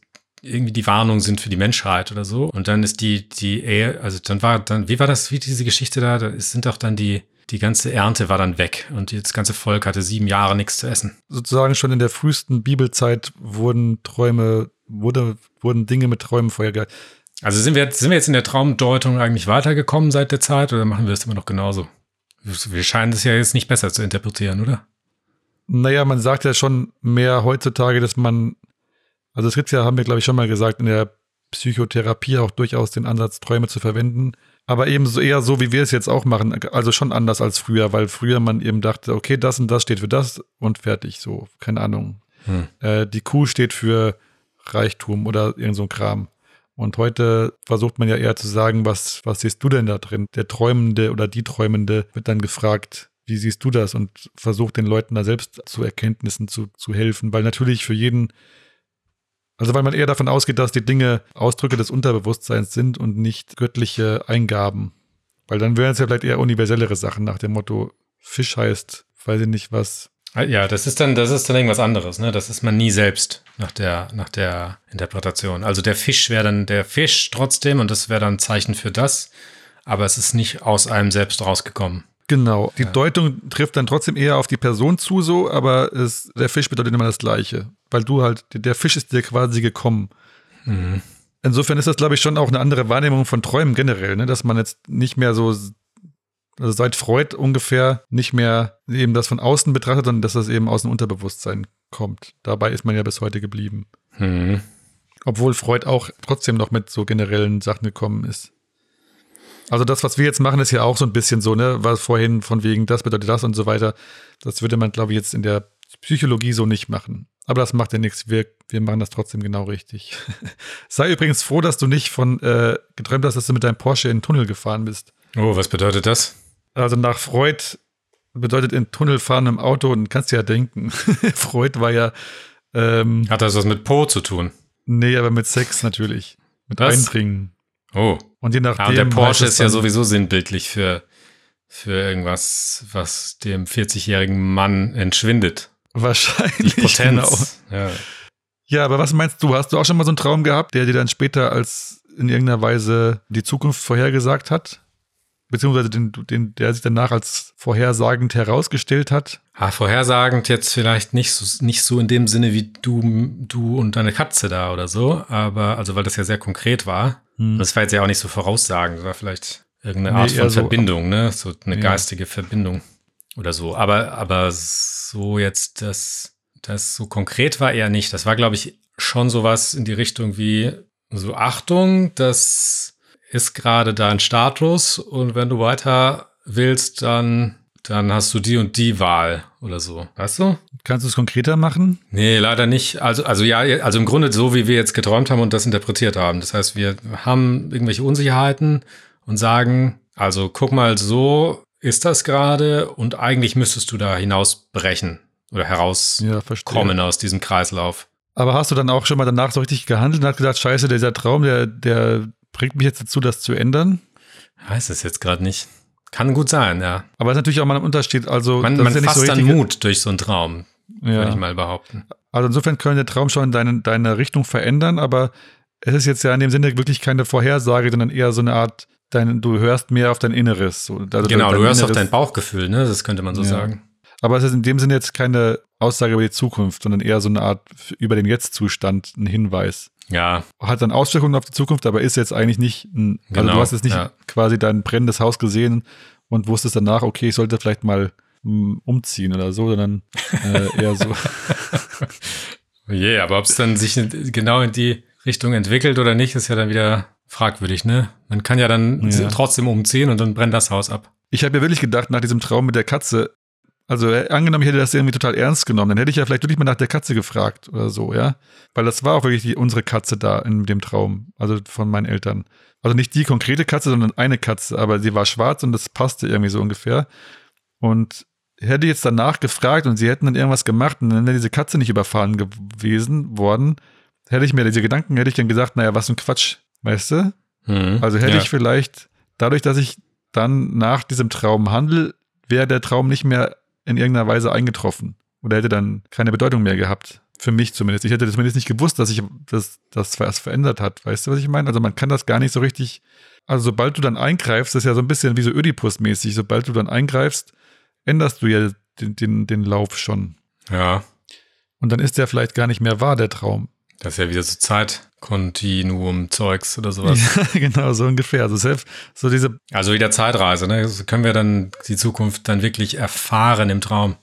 Speaker 3: irgendwie die Warnung sind für die Menschheit oder so. Und dann ist die, die Ehe, also dann war, dann, wie war das, wie diese Geschichte da? Da sind doch dann die, die ganze Ernte war dann weg und das ganze Volk hatte sieben Jahre nichts zu essen.
Speaker 4: Sozusagen schon in der frühesten Bibelzeit wurden Träume, wurde, wurden Dinge mit Träumen vorhergesagt.
Speaker 3: Also sind wir, sind wir jetzt in der Traumdeutung eigentlich weitergekommen seit der Zeit oder machen wir es immer noch genauso? Wir scheinen das ja jetzt nicht besser zu interpretieren, oder?
Speaker 4: Naja, man sagt ja schon mehr heutzutage, dass man, also es gibt ja, haben wir glaube ich schon mal gesagt, in der Psychotherapie auch durchaus den Ansatz, Träume zu verwenden. Aber eben so eher so, wie wir es jetzt auch machen. Also schon anders als früher, weil früher man eben dachte, okay, das und das steht für das und fertig. So, keine Ahnung.
Speaker 3: Hm.
Speaker 4: Äh, die Kuh steht für Reichtum oder irgend so ein Kram. Und heute versucht man ja eher zu sagen, was, was siehst du denn da drin? Der Träumende oder die Träumende wird dann gefragt, Wie siehst du das und versuch den Leuten da selbst zu Erkenntnissen zu, zu helfen? Weil natürlich für jeden, also weil man eher davon ausgeht, dass die Dinge Ausdrücke des Unterbewusstseins sind und nicht göttliche Eingaben. Weil dann wären es ja vielleicht eher universellere Sachen nach dem Motto, Fisch heißt, weiß ich nicht was.
Speaker 3: Ah, Ja, das ist dann, das ist dann irgendwas anderes, ne? Das ist man nie selbst nach der, nach der Interpretation. Also der Fisch wäre dann der Fisch trotzdem und das wäre dann ein Zeichen für das, aber es ist nicht aus einem selbst rausgekommen.
Speaker 4: Genau. Die Deutung trifft dann trotzdem eher auf die Person zu, so, aber es, der Fisch bedeutet immer das Gleiche. Weil du halt, der Fisch ist dir quasi gekommen.
Speaker 3: Mhm.
Speaker 4: Insofern ist das, glaube ich, schon auch eine andere Wahrnehmung von Träumen generell, ne? dass man jetzt nicht mehr so, also seit Freud ungefähr nicht mehr eben das von außen betrachtet, sondern dass das eben aus dem Unterbewusstsein kommt. Dabei ist man ja bis heute geblieben.
Speaker 3: Mhm.
Speaker 4: Obwohl Freud auch trotzdem noch mit so generellen Sachen gekommen ist. Also das, was wir jetzt machen, ist ja auch so ein bisschen so, ne, was vorhin von wegen das bedeutet das und so weiter. Das würde man, glaube ich, jetzt in der Psychologie so nicht machen. Aber das macht ja nichts. Wir, wir machen das trotzdem genau richtig. Sei übrigens froh, dass du nicht von äh, geträumt hast, dass du mit deinem Porsche in den Tunnel gefahren bist.
Speaker 3: Oh, was bedeutet das?
Speaker 4: Also nach Freud bedeutet in Tunnel fahren im Auto und kannst ja denken. Freud war ja, ähm,
Speaker 3: Hat das was mit Po zu tun?
Speaker 4: nee, aber mit Sex natürlich. Mit
Speaker 3: Was?
Speaker 4: Eindringen.
Speaker 3: Oh.
Speaker 4: Und je nachdem.
Speaker 3: Und der Porsche ist ja sowieso sinnbildlich für, für irgendwas, was dem 40-jährigen Mann entschwindet.
Speaker 4: Wahrscheinlich.
Speaker 3: Potenz.
Speaker 4: Genau.
Speaker 3: Ja.
Speaker 4: Ja, aber was meinst du? Hast du auch schon mal so einen Traum gehabt, der dir dann später als in irgendeiner Weise die Zukunft vorhergesagt hat? Beziehungsweise den, den, der sich danach als vorhersagend herausgestellt hat?
Speaker 3: Ah, vorhersagend jetzt vielleicht nicht so, nicht so in dem Sinne wie du, du und deine Katze da oder so, aber also weil das ja sehr konkret war. Und das war jetzt ja auch nicht so voraussagend, das war vielleicht irgendeine
Speaker 4: Nee,
Speaker 3: Art
Speaker 4: eher
Speaker 3: von
Speaker 4: so-
Speaker 3: Verbindung, ne? So eine
Speaker 4: Ja.
Speaker 3: geistige Verbindung oder so. Aber, aber so jetzt, das, das so konkret war eher nicht. Das war, glaube ich, schon sowas in die Richtung wie so Achtung, das ist gerade dein Status und wenn du weiter willst, dann, dann hast du die und die Wahl oder so. Weißt du?
Speaker 4: Kannst du es konkreter machen?
Speaker 3: Nee, leider nicht. Also, also ja, also im Grunde so, wie wir jetzt geträumt haben und das interpretiert haben. Das heißt, wir haben irgendwelche Unsicherheiten und sagen, also guck mal, so ist das gerade und eigentlich müsstest du da hinausbrechen oder herauskommen
Speaker 4: Ja,
Speaker 3: aus diesem Kreislauf.
Speaker 4: Aber hast du dann auch schon mal danach so richtig gehandelt und hast gesagt, scheiße, dieser Traum, der, der bringt mich jetzt dazu, das zu ändern?
Speaker 3: Weiß es jetzt gerade nicht. Kann gut sein, ja.
Speaker 4: Aber es ist natürlich auch mal ein Unterschied. Also,
Speaker 3: Man, man
Speaker 4: ja nicht
Speaker 3: fasst
Speaker 4: so
Speaker 3: dann Mut durch so einen Traum, würde
Speaker 4: Ja.
Speaker 3: ich mal behaupten.
Speaker 4: Also insofern kann der Traum schon deine, deine Richtung verändern, aber es ist jetzt ja in dem Sinne wirklich keine Vorhersage, sondern eher so eine Art, dein, du hörst mehr auf dein Inneres. So, also
Speaker 3: Genau,
Speaker 4: dein
Speaker 3: du hörst auf
Speaker 4: Inneres-
Speaker 3: dein Bauchgefühl, ne? Das könnte man so
Speaker 4: Ja.
Speaker 3: sagen.
Speaker 4: Aber es ist in dem Sinne jetzt keine Aussage über die Zukunft, sondern eher so eine Art über den Jetzt-Zustand, ein Hinweis.
Speaker 3: Ja,
Speaker 4: Hat dann Auswirkungen auf die Zukunft, aber ist jetzt eigentlich nicht, ein, also
Speaker 3: Genau,
Speaker 4: du hast jetzt nicht
Speaker 3: ja.
Speaker 4: quasi dein brennendes Haus gesehen und wusstest danach, okay, ich sollte vielleicht mal mm, umziehen oder so, sondern äh, eher so.
Speaker 3: Je, aber ob es dann sich genau in die Richtung entwickelt oder nicht, ist ja dann wieder fragwürdig, ne? Man kann ja dann
Speaker 4: Ja.
Speaker 3: trotzdem umziehen und dann brennt das Haus ab.
Speaker 4: Ich habe ja wirklich gedacht, nach diesem Traum mit der Katze, also äh, angenommen, ich hätte das irgendwie total ernst genommen, dann hätte ich ja vielleicht wirklich mal nach der Katze gefragt oder so, ja. Weil das war auch wirklich die, unsere Katze da in dem Traum, also von meinen Eltern. Also nicht die konkrete Katze, sondern eine Katze, aber sie war schwarz und das passte irgendwie so ungefähr. Und hätte jetzt danach gefragt und sie hätten dann irgendwas gemacht und dann wäre diese Katze nicht überfahren gewesen worden, hätte ich mir diese Gedanken, hätte ich dann gesagt, naja, was für ein Quatsch, weißt du?
Speaker 3: Mhm.
Speaker 4: Also hätte
Speaker 3: ja.
Speaker 4: ich vielleicht, dadurch, dass ich dann nach diesem Traum handel, wäre der Traum nicht mehr in irgendeiner Weise eingetroffen. Oder hätte dann keine Bedeutung mehr gehabt. Für mich zumindest. Ich hätte zumindest nicht gewusst, dass sich das, das was verändert hat. Weißt du, was ich meine? Also man kann das gar nicht so richtig. Also sobald du dann eingreifst, das ist ja so ein bisschen wie so Ödipus-mäßig. Sobald du dann eingreifst, änderst du ja den, den, den Lauf schon.
Speaker 3: Ja,
Speaker 4: Und dann ist der vielleicht gar nicht mehr wahr, der Traum.
Speaker 3: Das ist ja wieder so Zeitkontinuum-Zeugs oder sowas.
Speaker 4: Ja, genau, so ungefähr. Also selbst so diese
Speaker 3: Also wieder Zeitreise, ne? So können wir dann die Zukunft dann wirklich erfahren im Traum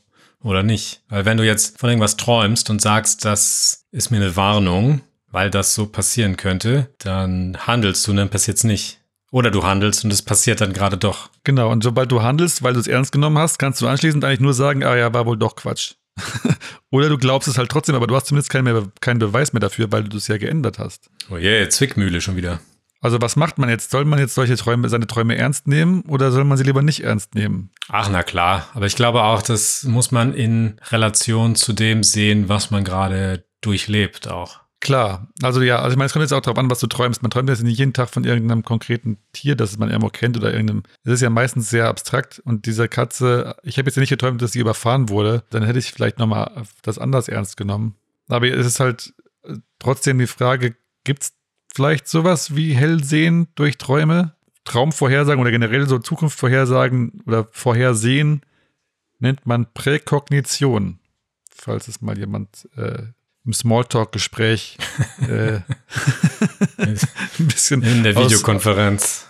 Speaker 3: oder nicht? Weil wenn du jetzt von irgendwas träumst und sagst, das ist mir eine Warnung, weil das so passieren könnte, dann handelst du und dann passiert's nicht. Oder du handelst und es passiert dann gerade doch.
Speaker 4: Genau, und sobald du handelst, weil du es ernst genommen hast, kannst du anschließend eigentlich nur sagen, ah ja, war wohl doch Quatsch. Oder du glaubst es halt trotzdem, aber du hast zumindest keinen, mehr, keinen Beweis mehr dafür, weil du es ja geändert hast.
Speaker 3: Oh je, Zwickmühle schon wieder.
Speaker 4: Also was macht man jetzt? Soll man jetzt solche Träume, seine Träume ernst nehmen oder soll man sie lieber nicht ernst nehmen?
Speaker 3: Ach, na klar. Aber ich glaube auch, das muss man in Relation zu dem sehen, was man gerade durchlebt auch.
Speaker 4: Klar, also ja, also ich meine, es kommt jetzt auch darauf an, was du träumst. Man träumt jetzt nicht jeden Tag von irgendeinem konkreten Tier, das man irgendwo kennt oder irgendeinem. Es ist ja meistens sehr abstrakt und diese Katze, ich habe jetzt nicht geträumt, dass sie überfahren wurde, dann hätte ich vielleicht nochmal das anders ernst genommen. Aber es ist halt äh, trotzdem die Frage, gibt es vielleicht sowas wie Hellsehen durch Träume? Traumvorhersagen oder generell so Zukunftsvorhersagen oder Vorhersehen nennt man Präkognition, falls es mal jemand äh, im Smalltalk-Gespräch äh, ein bisschen
Speaker 3: in der Videokonferenz.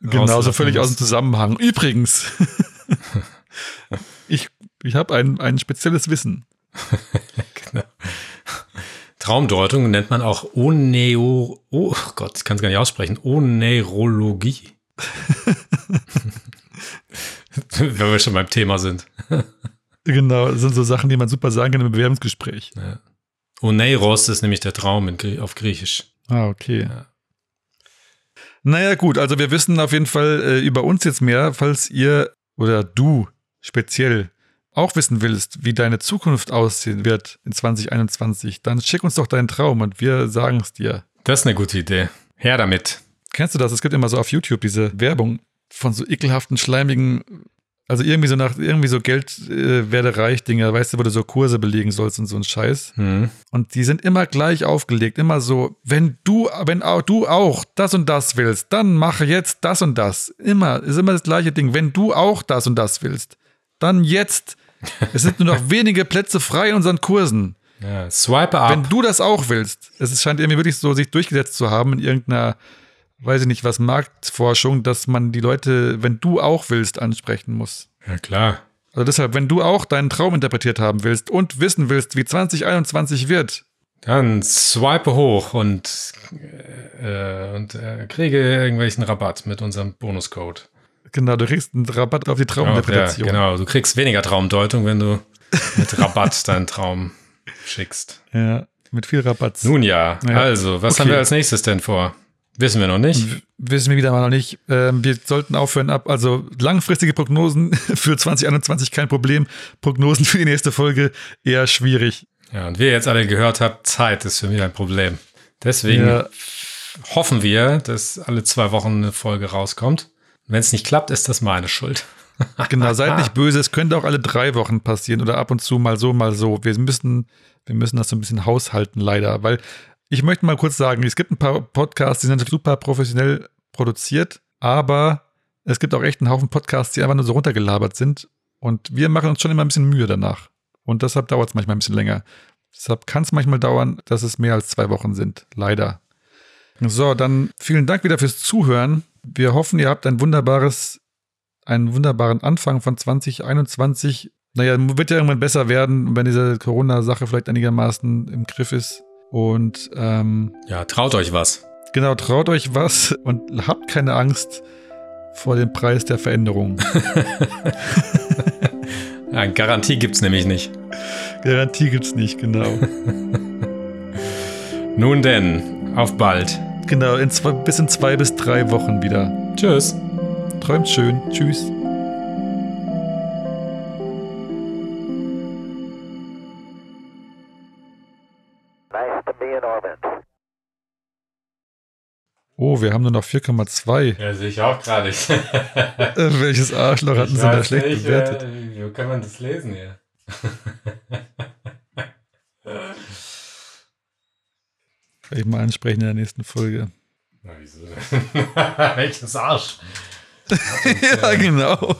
Speaker 4: Genau, so völlig aus dem Zusammenhang. Übrigens, ich, ich habe ein, ein spezielles Wissen.
Speaker 3: genau. Traumdeutung nennt man auch Oneo, oh Gott, ich kann es gar nicht aussprechen, Oneurologie. Wenn wir schon beim Thema sind.
Speaker 4: genau, das sind so Sachen, die man super sagen kann im Bewerbungsgespräch.
Speaker 3: Ja. Oneiros ist nämlich der Traum in, auf Griechisch.
Speaker 4: Ah, okay. Ja. Naja, gut, also wir wissen auf jeden Fall äh, über uns jetzt mehr, falls ihr oder du speziell auch wissen willst, wie deine Zukunft aussehen wird in 2021, dann schick uns doch deinen Traum und wir sagen es dir.
Speaker 3: Das ist eine gute Idee. Her damit.
Speaker 4: Kennst du das? Es gibt immer so auf YouTube diese Werbung von so ekelhaften, schleimigen, also irgendwie so nach, irgendwie so Geld äh, werde reich Dinger, weißt du, wo du so Kurse belegen sollst und so ein Scheiß.
Speaker 3: Hm.
Speaker 4: Und die sind immer gleich aufgelegt, immer so, wenn du, wenn auch du auch das und das willst, dann mache jetzt das und das. Immer, ist immer das gleiche Ding. Wenn du auch das und das willst, dann jetzt es sind nur noch wenige Plätze frei in unseren Kursen.
Speaker 3: Ja, swipe up.
Speaker 4: Wenn du das auch willst, es scheint irgendwie wirklich so sich durchgesetzt zu haben in irgendeiner, weiß ich nicht was, Marktforschung, dass man die Leute, wenn du auch willst, ansprechen muss.
Speaker 3: Ja, klar.
Speaker 4: Also deshalb, wenn du auch deinen Traum interpretiert haben willst und wissen willst, wie 2021 wird,
Speaker 3: dann swipe hoch und, äh, und äh, kriege irgendwelchen Rabatt mit unserem Bonuscode.
Speaker 4: Genau, du kriegst einen Rabatt auf die Trauminterpretation.
Speaker 3: Ja, genau, du kriegst weniger Traumdeutung, wenn du mit Rabatt deinen Traum schickst.
Speaker 4: Ja, mit viel Rabatt.
Speaker 3: Nun ja, ja. also, was okay. haben wir als nächstes denn vor? Wissen wir noch nicht.
Speaker 4: Wissen wir wieder mal noch nicht. Ähm, wir sollten aufhören ab. Also langfristige Prognosen für 2021 kein Problem. Prognosen für die nächste Folge eher schwierig.
Speaker 3: Ja, und wie ihr jetzt alle gehört habt, Zeit ist für mich ein Problem. Deswegen ja. hoffen wir, dass alle zwei Wochen eine Folge rauskommt. Wenn es nicht klappt, ist das meine Schuld.
Speaker 4: genau, seid nicht böse. Es könnte auch alle drei Wochen passieren oder ab und zu mal so, mal so. Wir müssen, wir müssen das so ein bisschen haushalten, leider. Weil ich möchte mal kurz sagen, es gibt ein paar Podcasts, die sind super professionell produziert, aber es gibt auch echt einen Haufen Podcasts, die einfach nur so runtergelabert sind. Und wir machen uns schon immer ein bisschen Mühe danach. Und deshalb dauert es manchmal ein bisschen länger. Deshalb kann es manchmal dauern, dass es mehr als zwei Wochen sind. Leider. So, dann vielen Dank wieder fürs Zuhören. Wir hoffen, ihr habt ein wunderbares, einen wunderbaren Anfang von 2021. Naja, wird ja irgendwann besser werden, wenn diese Corona-Sache vielleicht einigermaßen im Griff ist. Und ähm,
Speaker 3: ja, traut euch was.
Speaker 4: Genau, traut euch was und habt keine Angst vor dem Preis der Veränderung.
Speaker 3: ja, Garantie gibt's nämlich nicht.
Speaker 4: Garantie gibt's nicht, genau.
Speaker 3: Nun denn, auf bald.
Speaker 4: Genau, in zwei, bis in zwei bis drei Wochen wieder.
Speaker 3: Tschüss.
Speaker 4: Träumt schön. Tschüss. Oh, wir haben nur noch 4,2.
Speaker 3: Ja, sehe ich auch gerade.
Speaker 4: Äh, welches Arschloch hatten sie da schlecht nicht, bewertet?
Speaker 3: Äh, wie kann man das lesen hier?
Speaker 4: Vielleicht mal ansprechen in der nächsten Folge.
Speaker 3: Na, wieso denn? Welches Arsch?
Speaker 4: ja, genau.